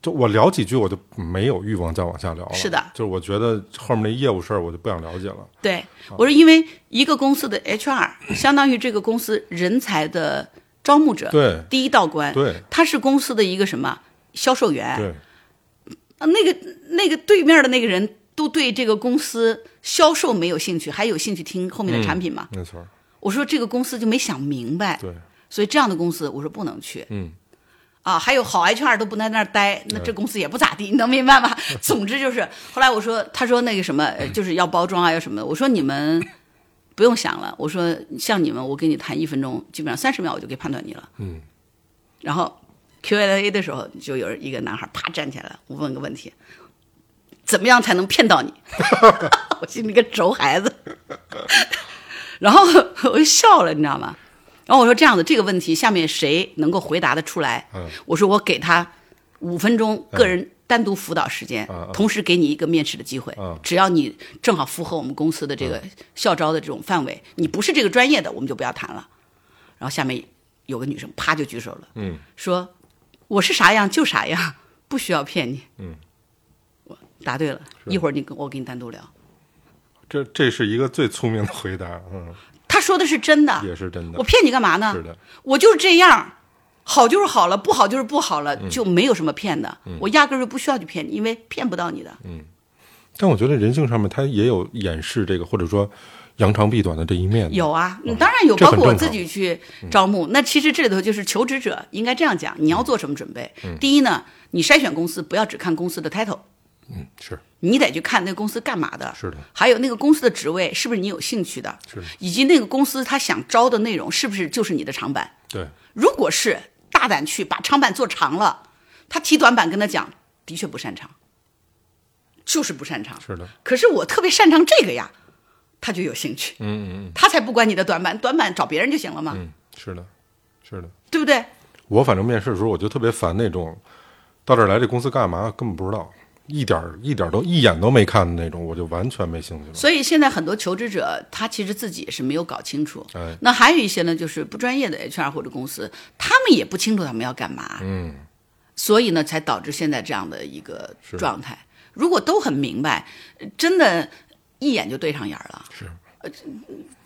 就我聊几句，我就没有欲望再往下聊了。是的就是我觉得后面那业务事儿，我就不想了解了。对，我说因为一个公司的 HR 相当于这个公司人才的招募者，对第一道关，对他是公司的一个什么销售员，对，啊，那个那个对面的那个人都对这个公司销售没有兴趣，还有兴趣听后面的产品吗？没错，我说这个公司就没想明白，对，所以这样的公司我说不能去。嗯，啊，还有好 HR 都不在那儿待，那这公司也不咋地，你能明白吗？[laughs] 总之就是，后来我说，他说那个什么，呃就是要包装啊，要什么的。我说你们不用想了，我说像你们，我跟你谈一分钟，基本上三十秒我就可以判断你了。嗯，然后 Q&A 的时候，就有一个男孩啪站起来了，我问个问题，怎么样才能骗到你？[laughs] 我心里个轴孩子，然后 [laughs] 我就笑了，你知道吗？然后我说这样子，这个问题下面谁能够回答得出来？嗯我说我给他五分钟个人单独辅导时间，同时给你一个面试的机会。嗯只要你正好符合我们公司的这个校招的这种范围，你不是这个专业的，我们就不要谈了。然后下面有个女生啪就举手了，嗯，说我是啥样就啥样，[laughs] 不需要骗你。嗯，我答对了，一会儿你跟我跟你单独聊。这这是一个最聪明的回答，嗯，他说的是真的，也是真的我。骗你干嘛呢？是的，我就是这样，好就是好了，不好就是不好了，嗯就没有什么骗的。我压根儿就不需要去骗你，因为骗不到你的。嗯但我觉得人性上面他也有掩饰这个，或者说扬长避短的这一面。有啊，嗯当然有，包括我自己去招募。那其实这里头就是求职者应该这样讲：你要做什么准备？第一呢，你筛选公司不要只看公司的 title，嗯，是你得去看那个公司干嘛的。是的，还有那个公司的职位是不是你有兴趣的？是的以及那个公司他想招的内容是不是就是你的长板？对，如果是大胆去把长板做长了，他提短板跟他讲，的确不擅长，就是不擅长。是的，可是我特别擅长这个呀，他就有兴趣，嗯嗯他才不管你的短板，短板找别人就行了嘛，嗯，是的，是的。对不对？我反正面试的时候，我就特别烦那种到这儿来这公司干嘛根本不知道，一点儿一点儿都一眼都没看的那种，我就完全没兴趣了。所以现在很多求职者他其实自己也是没有搞清楚。哎那还有一些呢，就是不专业的 HR 或者公司，他们也不清楚他们要干嘛，嗯，所以呢，才导致现在这样的一个状态。如果都很明白，真的，一眼就对上眼了，是，呃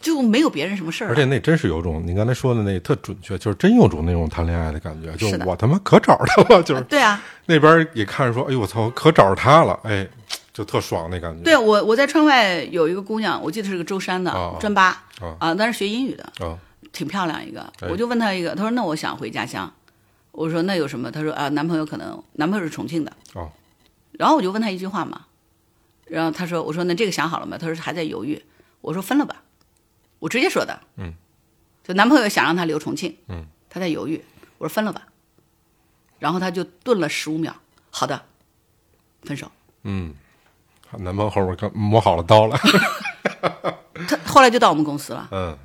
就没有别人什么事儿了。而且那真是有种你刚才说的那特准确，就是真有种那种谈恋爱的感觉，就是我他妈可找着他了，就是对啊，那边也看着说，哎呦我操，可找着他了，哎，就特爽那感觉。对我我在川外有一个姑娘，我记得是个舟山的、哦专八哦啊，但是学英语的，啊，挺漂亮一个。哎我就问她一个，她说那我想回家乡，我说那有什么？她说啊，男朋友可能男朋友是重庆的。哦。然后我就问她一句话嘛，然后她说：“我说那这个想好了吗？”她说还在犹豫。我说分了吧，我直接说的。嗯。就男朋友想让她留重庆。嗯。她在犹豫。我说分了吧。然后他就顿了十五秒。好的。分手。嗯。男朋友后面刚磨好了刀了。[laughs] 他后来就到我们公司了。嗯。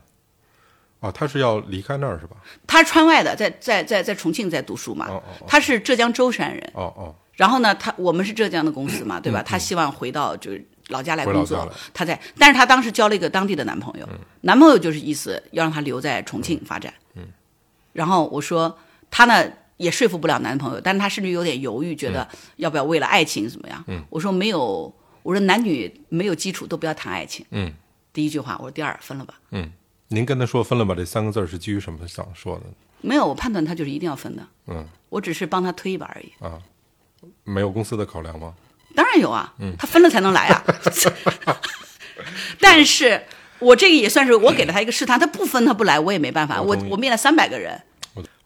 哦，他是要离开那儿是吧？他是川外的，在在在在重庆在读书嘛。哦哦哦他是浙江舟山人。哦哦。然后呢，他我们是浙江的公司嘛，对吧？他希望回到就是老家来工作。他在，但是他当时交了一个当地的男朋友，男朋友就是意思要让他留在重庆发展。嗯。然后我说他呢也说服不了男朋友，但是他甚至有点犹豫，觉得要不要为了爱情怎么样？嗯。我说没有，我说男女没有基础都不要谈爱情。嗯。第一句话，我说第二分了吧。嗯。您跟他说分了吧这三个字儿是基于什么想说的？没有，我判断他就是一定要分的。嗯。我只是帮他推一把而已。啊。没有公司的考量吗？当然有啊，他分了才能来啊。[laughs] 但是我这个也算是我给了他一个试探，他不分他不来，我也没办法。我我面了三百个人，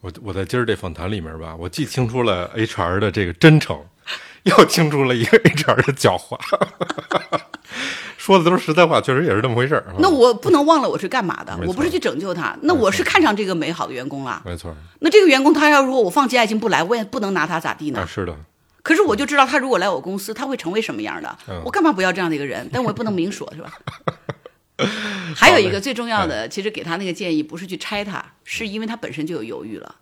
我我我在今儿这访谈里面吧，我既听出了 HR 的这个真诚，又听出了一个 HR 的狡猾。说的都是实在话，确实也是这么回事儿。那我不能忘了我是干嘛的我不是去拯救他，那我是看上这个美好的员工了。没错那这个员工他要如果我放弃爱情不来，我也不能拿他咋地啊，呢？是的，可是我就知道他如果来我公司，他会成为什么样的嗯，我干嘛不要这样的一个人？但我也不能明说，是吧？[laughs] [laughs] 还有一个最重要哎的，其实给他那个建议不是去拆他，是因为他本身就有犹豫了。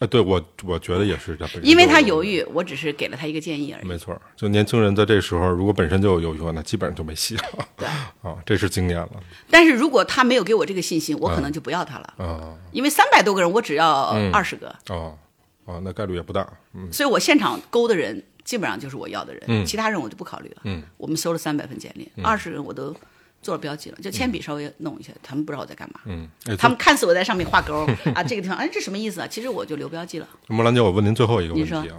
啊，对我我觉得也是因为他犹，豫，我只是给了他一个建议而已。没错，就年轻人在这时候如果本身就有犹豫，那基本上就没戏了。对，[laughs] 啊，这是经验了但是如果他没有给我这个信心，我可能就不要他了，啊因为三百多个人，我只要嗯二十个，哦哦，那概率也不大。嗯所以我现场勾的人基本上就是我要的人，嗯其他人我就不考虑了。嗯，我们收了三百份简历，二十人我都做了标记了，就铅笔稍微弄一下，他们不知道我在干嘛。嗯，哎他们看似我在上面画勾啊，这个地方哎这什么意思啊？其实我就留标记了。木兰姐，我问您最后一个问题啊。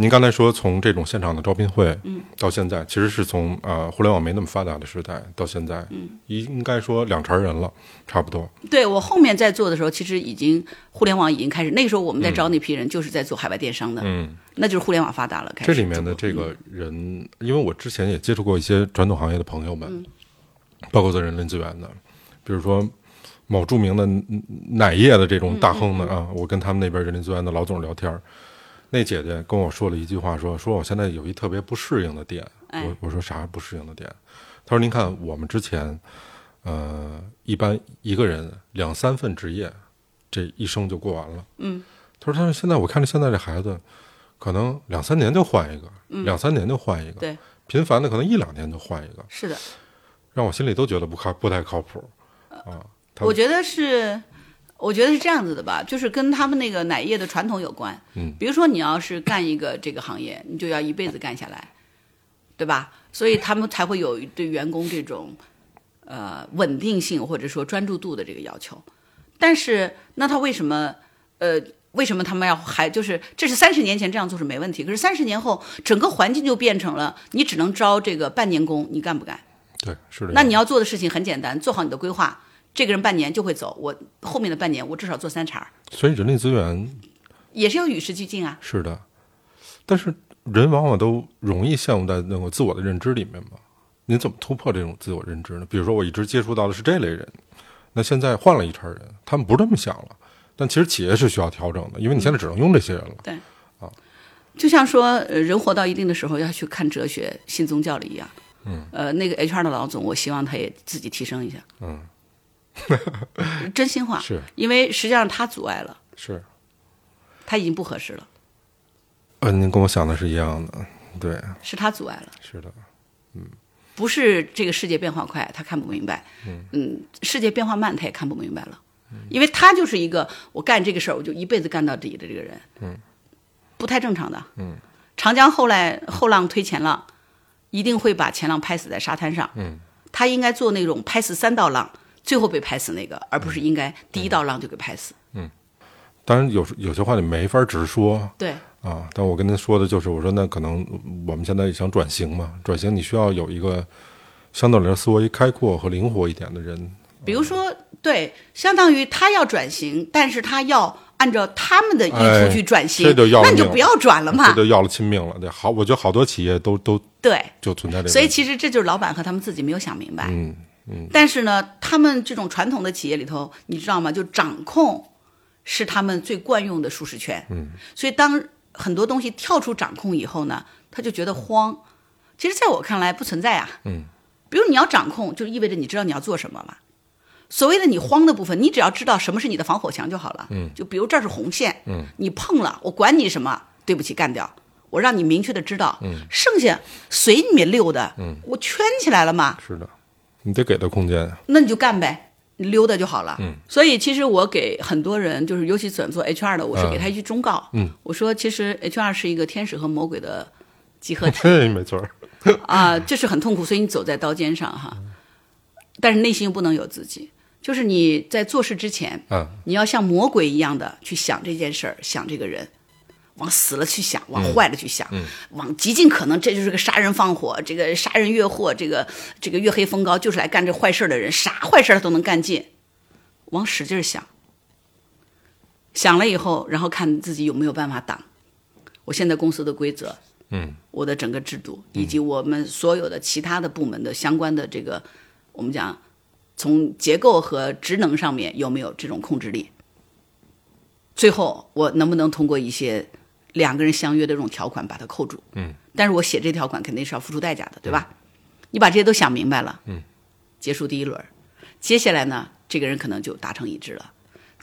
您刚才说从这种现场的招聘会，嗯，到现在，其实是从呃互联网没那么发达的时代到现在，嗯，应该说两茬人了，差不多。对我后面在做的时候，其实已经互联网已经开始，那个时候我们在招那批人就是在做海外电商的，嗯，那就是互联网发达了。开始这里面的这个人，因为我之前也接触过一些传统行业的朋友们，嗯包括做人力资源的，比如说某著名的奶业的这种大亨的嗯啊，我跟他们那边人力资源的老总聊天儿，那姐姐跟我说了一句话，说说我现在有一特别不适应的点，哎我我说啥不适应的点？他说您看我们之前，呃，一般一个人两三份职业，这一生就过完了。嗯，他说但是现在我看着现在这孩子，可能两三年就换一个，两三年就换一个，嗯对，频繁的可能一两年就换一个，是的，让我心里都觉得不靠不太靠谱啊。我觉得是，我觉得是这样子的吧，就是跟他们那个奶业的传统有关。嗯，比如说你要是干一个这个行业，你就要一辈子干下来，对吧？所以他们才会有对员工这种呃稳定性或者说专注度的这个要求。但是那他为什么呃？为什么他们要还就是这是三十年前这样做是没问题，可是三十年后整个环境就变成了你只能招这个半年工，你干不干？对是的。那你要做的事情很简单，做好你的规划。这个人半年就会走，我后面的半年我至少做三茬，所以人力资源也是要与时俱进啊。是的，但是人往往都容易陷入在那个自我的认知里面嘛。你怎么突破这种自我认知呢？比如说，我一直接触到的是这类人，那现在换了一茬人，他们不是这么想了。但其实企业是需要调整的，因为你现在只能用这些人了。对，啊就像说，呃，人活到一定的时候要去看哲学、信宗教了一样。嗯，呃，那个 HR 的老总，我希望他也自己提升一下。嗯，[laughs] 真心话，是因为实际上他阻碍了，是，他已经不合适了，嗯，您跟我想的是一样的，对，是他阻碍了。是的，嗯不是这个世界变化快，他看不明白。嗯世界变化慢，他也看不明白了，因为他就是一个我干这个事儿，我就一辈子干到底的这个人。嗯，不太正常的。嗯，长江后来后浪推前浪，一定会把前浪拍死在沙滩上。嗯，他应该做那种拍死三道浪，最后被拍死那个，而不是应该第一道浪就给拍死。嗯当然有有些话你没法直说对，啊，但我跟您说的就是，我说那可能我们现在想转型嘛，转型你需要有一个相对来说思维开阔和灵活一点的人。比如说，对，相当于他要转型，但是他要按照他们的意哎图去转型，这就要那你就不要转了嘛这嘛。就要了亲命了。对，好，我觉得好多企业都都对，就存在这个。所以其实这就是老板和他们自己没有想明白。嗯嗯，但是呢，他们这种传统的企业里头，你知道吗？就掌控是他们最惯用的舒适圈。嗯，所以当很多东西跳出掌控以后呢，他就觉得慌。其实，在我看来不存在啊。嗯，比如你要掌控，就意味着你知道你要做什么嘛。所谓的你慌的部分，你只要知道什么是你的防火墙就好了。嗯，就比如这儿是红线，嗯，你碰了，我管你什么，对不起，干掉。我让你明确的知道，嗯，剩下随你溜达，嗯，我圈起来了嘛，是的，你得给他空间。那你就干呗，你溜达就好了。嗯，所以其实我给很多人，就是尤其转做 HR 的，我是给他一句忠告。嗯，我说其实 HR 是一个天使和魔鬼的集合体对，[laughs] 没错儿。啊，这是很痛苦，所以你走在刀尖上哈。但是内心又不能有自己，就是你在做事之前，嗯，你要像魔鬼一样的去想这件事儿，想这个人，往死了去想，往坏了去想，往极尽可能这就是个杀人放火，这个杀人越货，这个这个月黑风高就是来干这坏事儿的人，啥坏事儿他都能干尽，往使劲儿想。想了以后，然后看自己有没有办法挡。我现在公司的规则，嗯，我的整个制度，以及我们所有的其他的部门的相关的这个，我们讲从结构和职能上面有没有这种控制力？最后我能不能通过一些两个人相约的这种条款把它扣住？嗯，但是我写这条款肯定是要付出代价的，对吧？你把这些都想明白了，嗯，结束第一轮，接下来呢，这个人可能就达成一致了。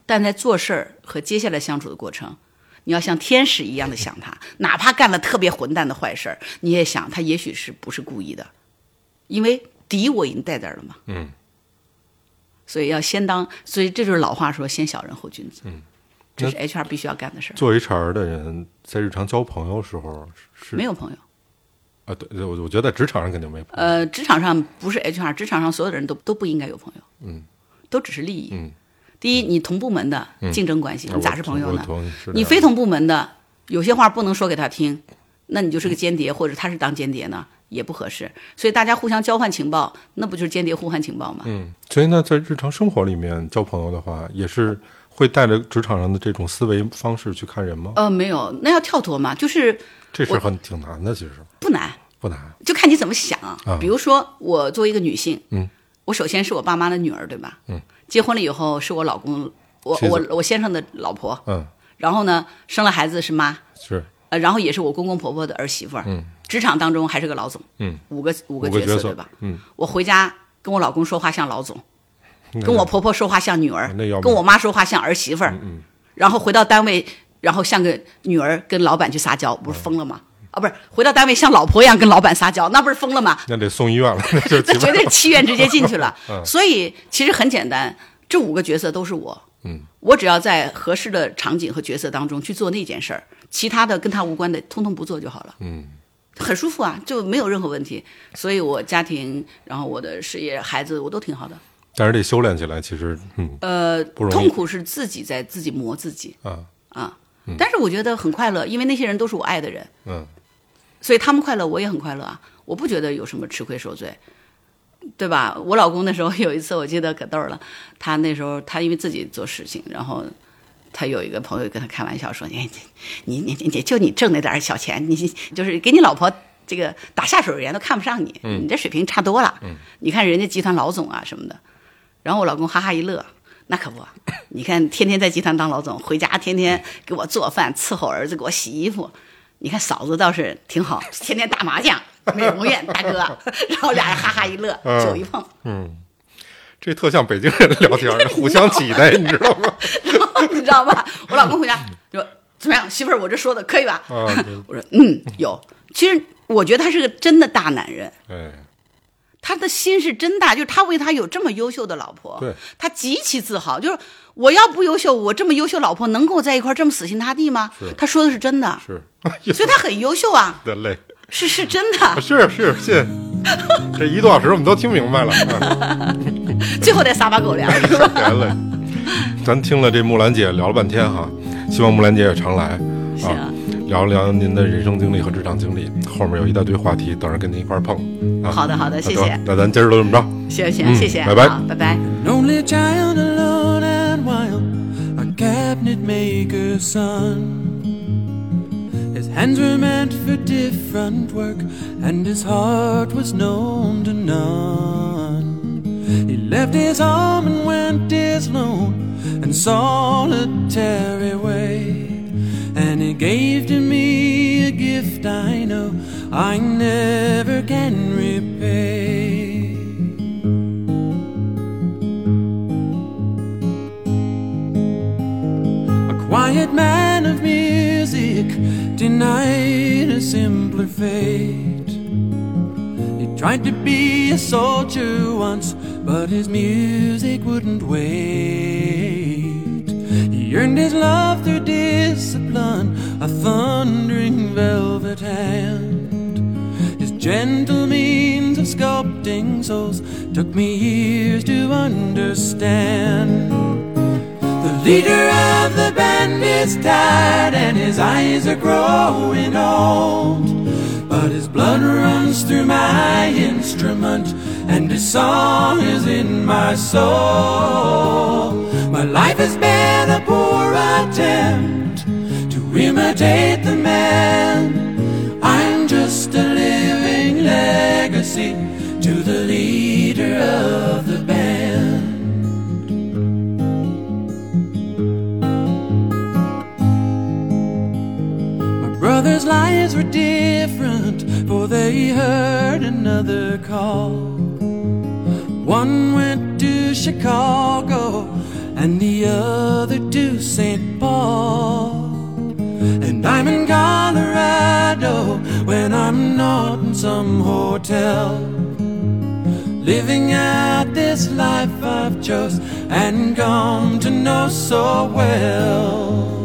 但在做事儿和接下来相处的过程，你要像天使一样的想他，[laughs] 哪怕干了特别混蛋的坏事儿，你也想他也许是不是故意的，因为敌我已经在这儿了嘛。嗯，所以要先当，所以这就是老话说“先小人后君子”。嗯，这是 HR 必须要干的事儿。做 HR 的人在日常交朋友时候是没有朋友，啊，对，我我觉得在职场上肯定没朋友。呃，职场上不是 HR，职场上所有的人都都不应该有朋友。嗯，都只是利益。嗯，第一，你同部门的竞争关系，啊你咋是朋友呢？你非同部门的，有些话不能说给他听，那你就是个间谍，或者他是当间谍呢，也不合适。所以大家互相交换情报，那不就是间谍互换情报吗？嗯，所以呢，在日常生活里面交朋友的话，也是会带着职场上的这种思维方式去看人吗？呃，没有，那要跳脱嘛，就是这事很挺难的，其实不难，不难。就看你怎么想。啊比如说，我作为一个女性，嗯，我首先是我爸妈的女儿，对吧？嗯，结婚了以后是我老公，我我我先生的老婆，嗯，然后呢，生了孩子是妈，是，呃，然后也是我公公婆婆的儿媳妇儿，嗯，职场当中还是个老总，嗯，五个五个角色对吧？嗯，我回家跟我老公说话像老总，跟我婆婆说话像女儿跟我妈说话像儿媳妇儿，嗯然后回到单位，然后像个女儿跟老板去撒娇，不是疯了吗？啊，不是，回到单位像老婆一样跟老板撒娇，那不是疯了吗？那得送医院了，[laughs] 那就那绝对是七院直接进去了。[laughs] 嗯所以其实很简单，这五个角色都是我。嗯，我只要在合适的场景和角色当中去做那件事儿，其他的跟他无关的，通通不做就好了。嗯，很舒服啊，就没有任何问题。所以我家庭，然后我的事业、孩子，我都挺好的。但是这修炼起来，其实嗯呃，痛苦是自己在自己磨自己啊啊。但是我觉得很快乐，因为那些人都是我爱的人，嗯所以他们快乐，我也很快乐啊。我不觉得有什么吃亏受罪，对吧？我老公那时候有一次，我记得可逗了。他那时候他因为自己做事情，然后他有一个朋友跟他开玩笑说：“你你你你你就你挣那点小钱，你就是给你老婆这个打下手，人家都看不上你，你这水平差多了。你看人家集团老总啊什么的。”然后我老公哈哈一乐。那可不，你看天天在集团当老总，回家天天给我做饭，伺候儿子，给我洗衣服。你看嫂子倒是挺好，天天打麻将，美容院大哥，然后俩人哈哈一乐，酒一碰，嗯，这特像北京人聊天，[laughs] 互相挤兑，你知道吗？[laughs] 你知道吧？我老公回家就怎么样，媳妇儿，我这说的可以吧？啊，我说嗯，有。其实我觉得他是个真的大男人，哎，他的心是真大，就是他为他有这么优秀的老婆，对他极其自豪。就是我要不优秀，我这么优秀老婆能跟我在一块儿这么死心塌地吗？他说的是真的，是，[laughs] 所以他很优秀啊，的累，是是真的。是是是，这一个多小时我们都听明白了，啊最后再撒把狗粮，是吧？来了。咱听了这木兰姐聊了半天哈，希望木兰姐也常来啊，聊聊您的人生经历和职场经历，后面有一大堆话题等着跟您一块儿碰。啊、好的好的，谢谢那咱今儿就这么着。行行，嗯谢谢，拜拜拜拜。Only child alone and wild, a cabinet maker's son. His hands were meant for different work, and his heart was known to none. Left his home and went his lone and solitary way. And he gave to me a gift I know I never can repay. A quiet man of music denied a simpler fate. He tried to be a soldier once, but his music wouldn't wait. He earned his love through discipline, a thundering velvet hand. His gentle means of sculpting souls took me years to understand. The leader of the band is tired and his eyes are growing old. But his blood runs through my instrument and his song is in my soul. My life has been a poor attempt to imitate the man. I'm just a living legacy to the leader of the band. My brothers' lives were different, for they heard another call. One went to Chicago, and the other to St. Paul. And I'm in Colorado when I'm not in some hotel. Living out this life I've chose and come to know so well.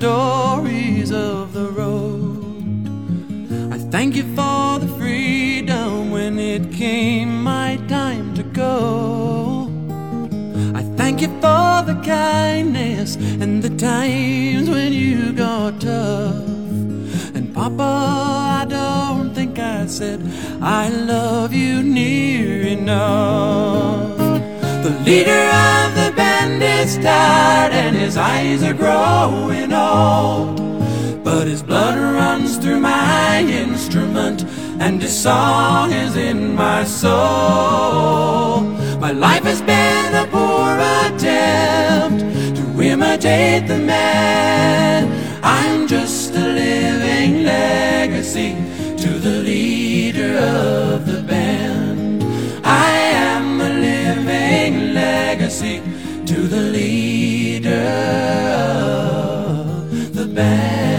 Stories of the road. I thank you for the freedom when it came my time to go. I thank you for the kindness and the times when you got tough. And Papa, I don't think I said I love you near enough. The leader of band is tired and his eyes are growing old. But his blood runs through my instrument and his song is in my soul. My life has been a poor attempt to imitate the man. I'm just a living legacy to the leader of the band. I am a living legacy to the leader of the band.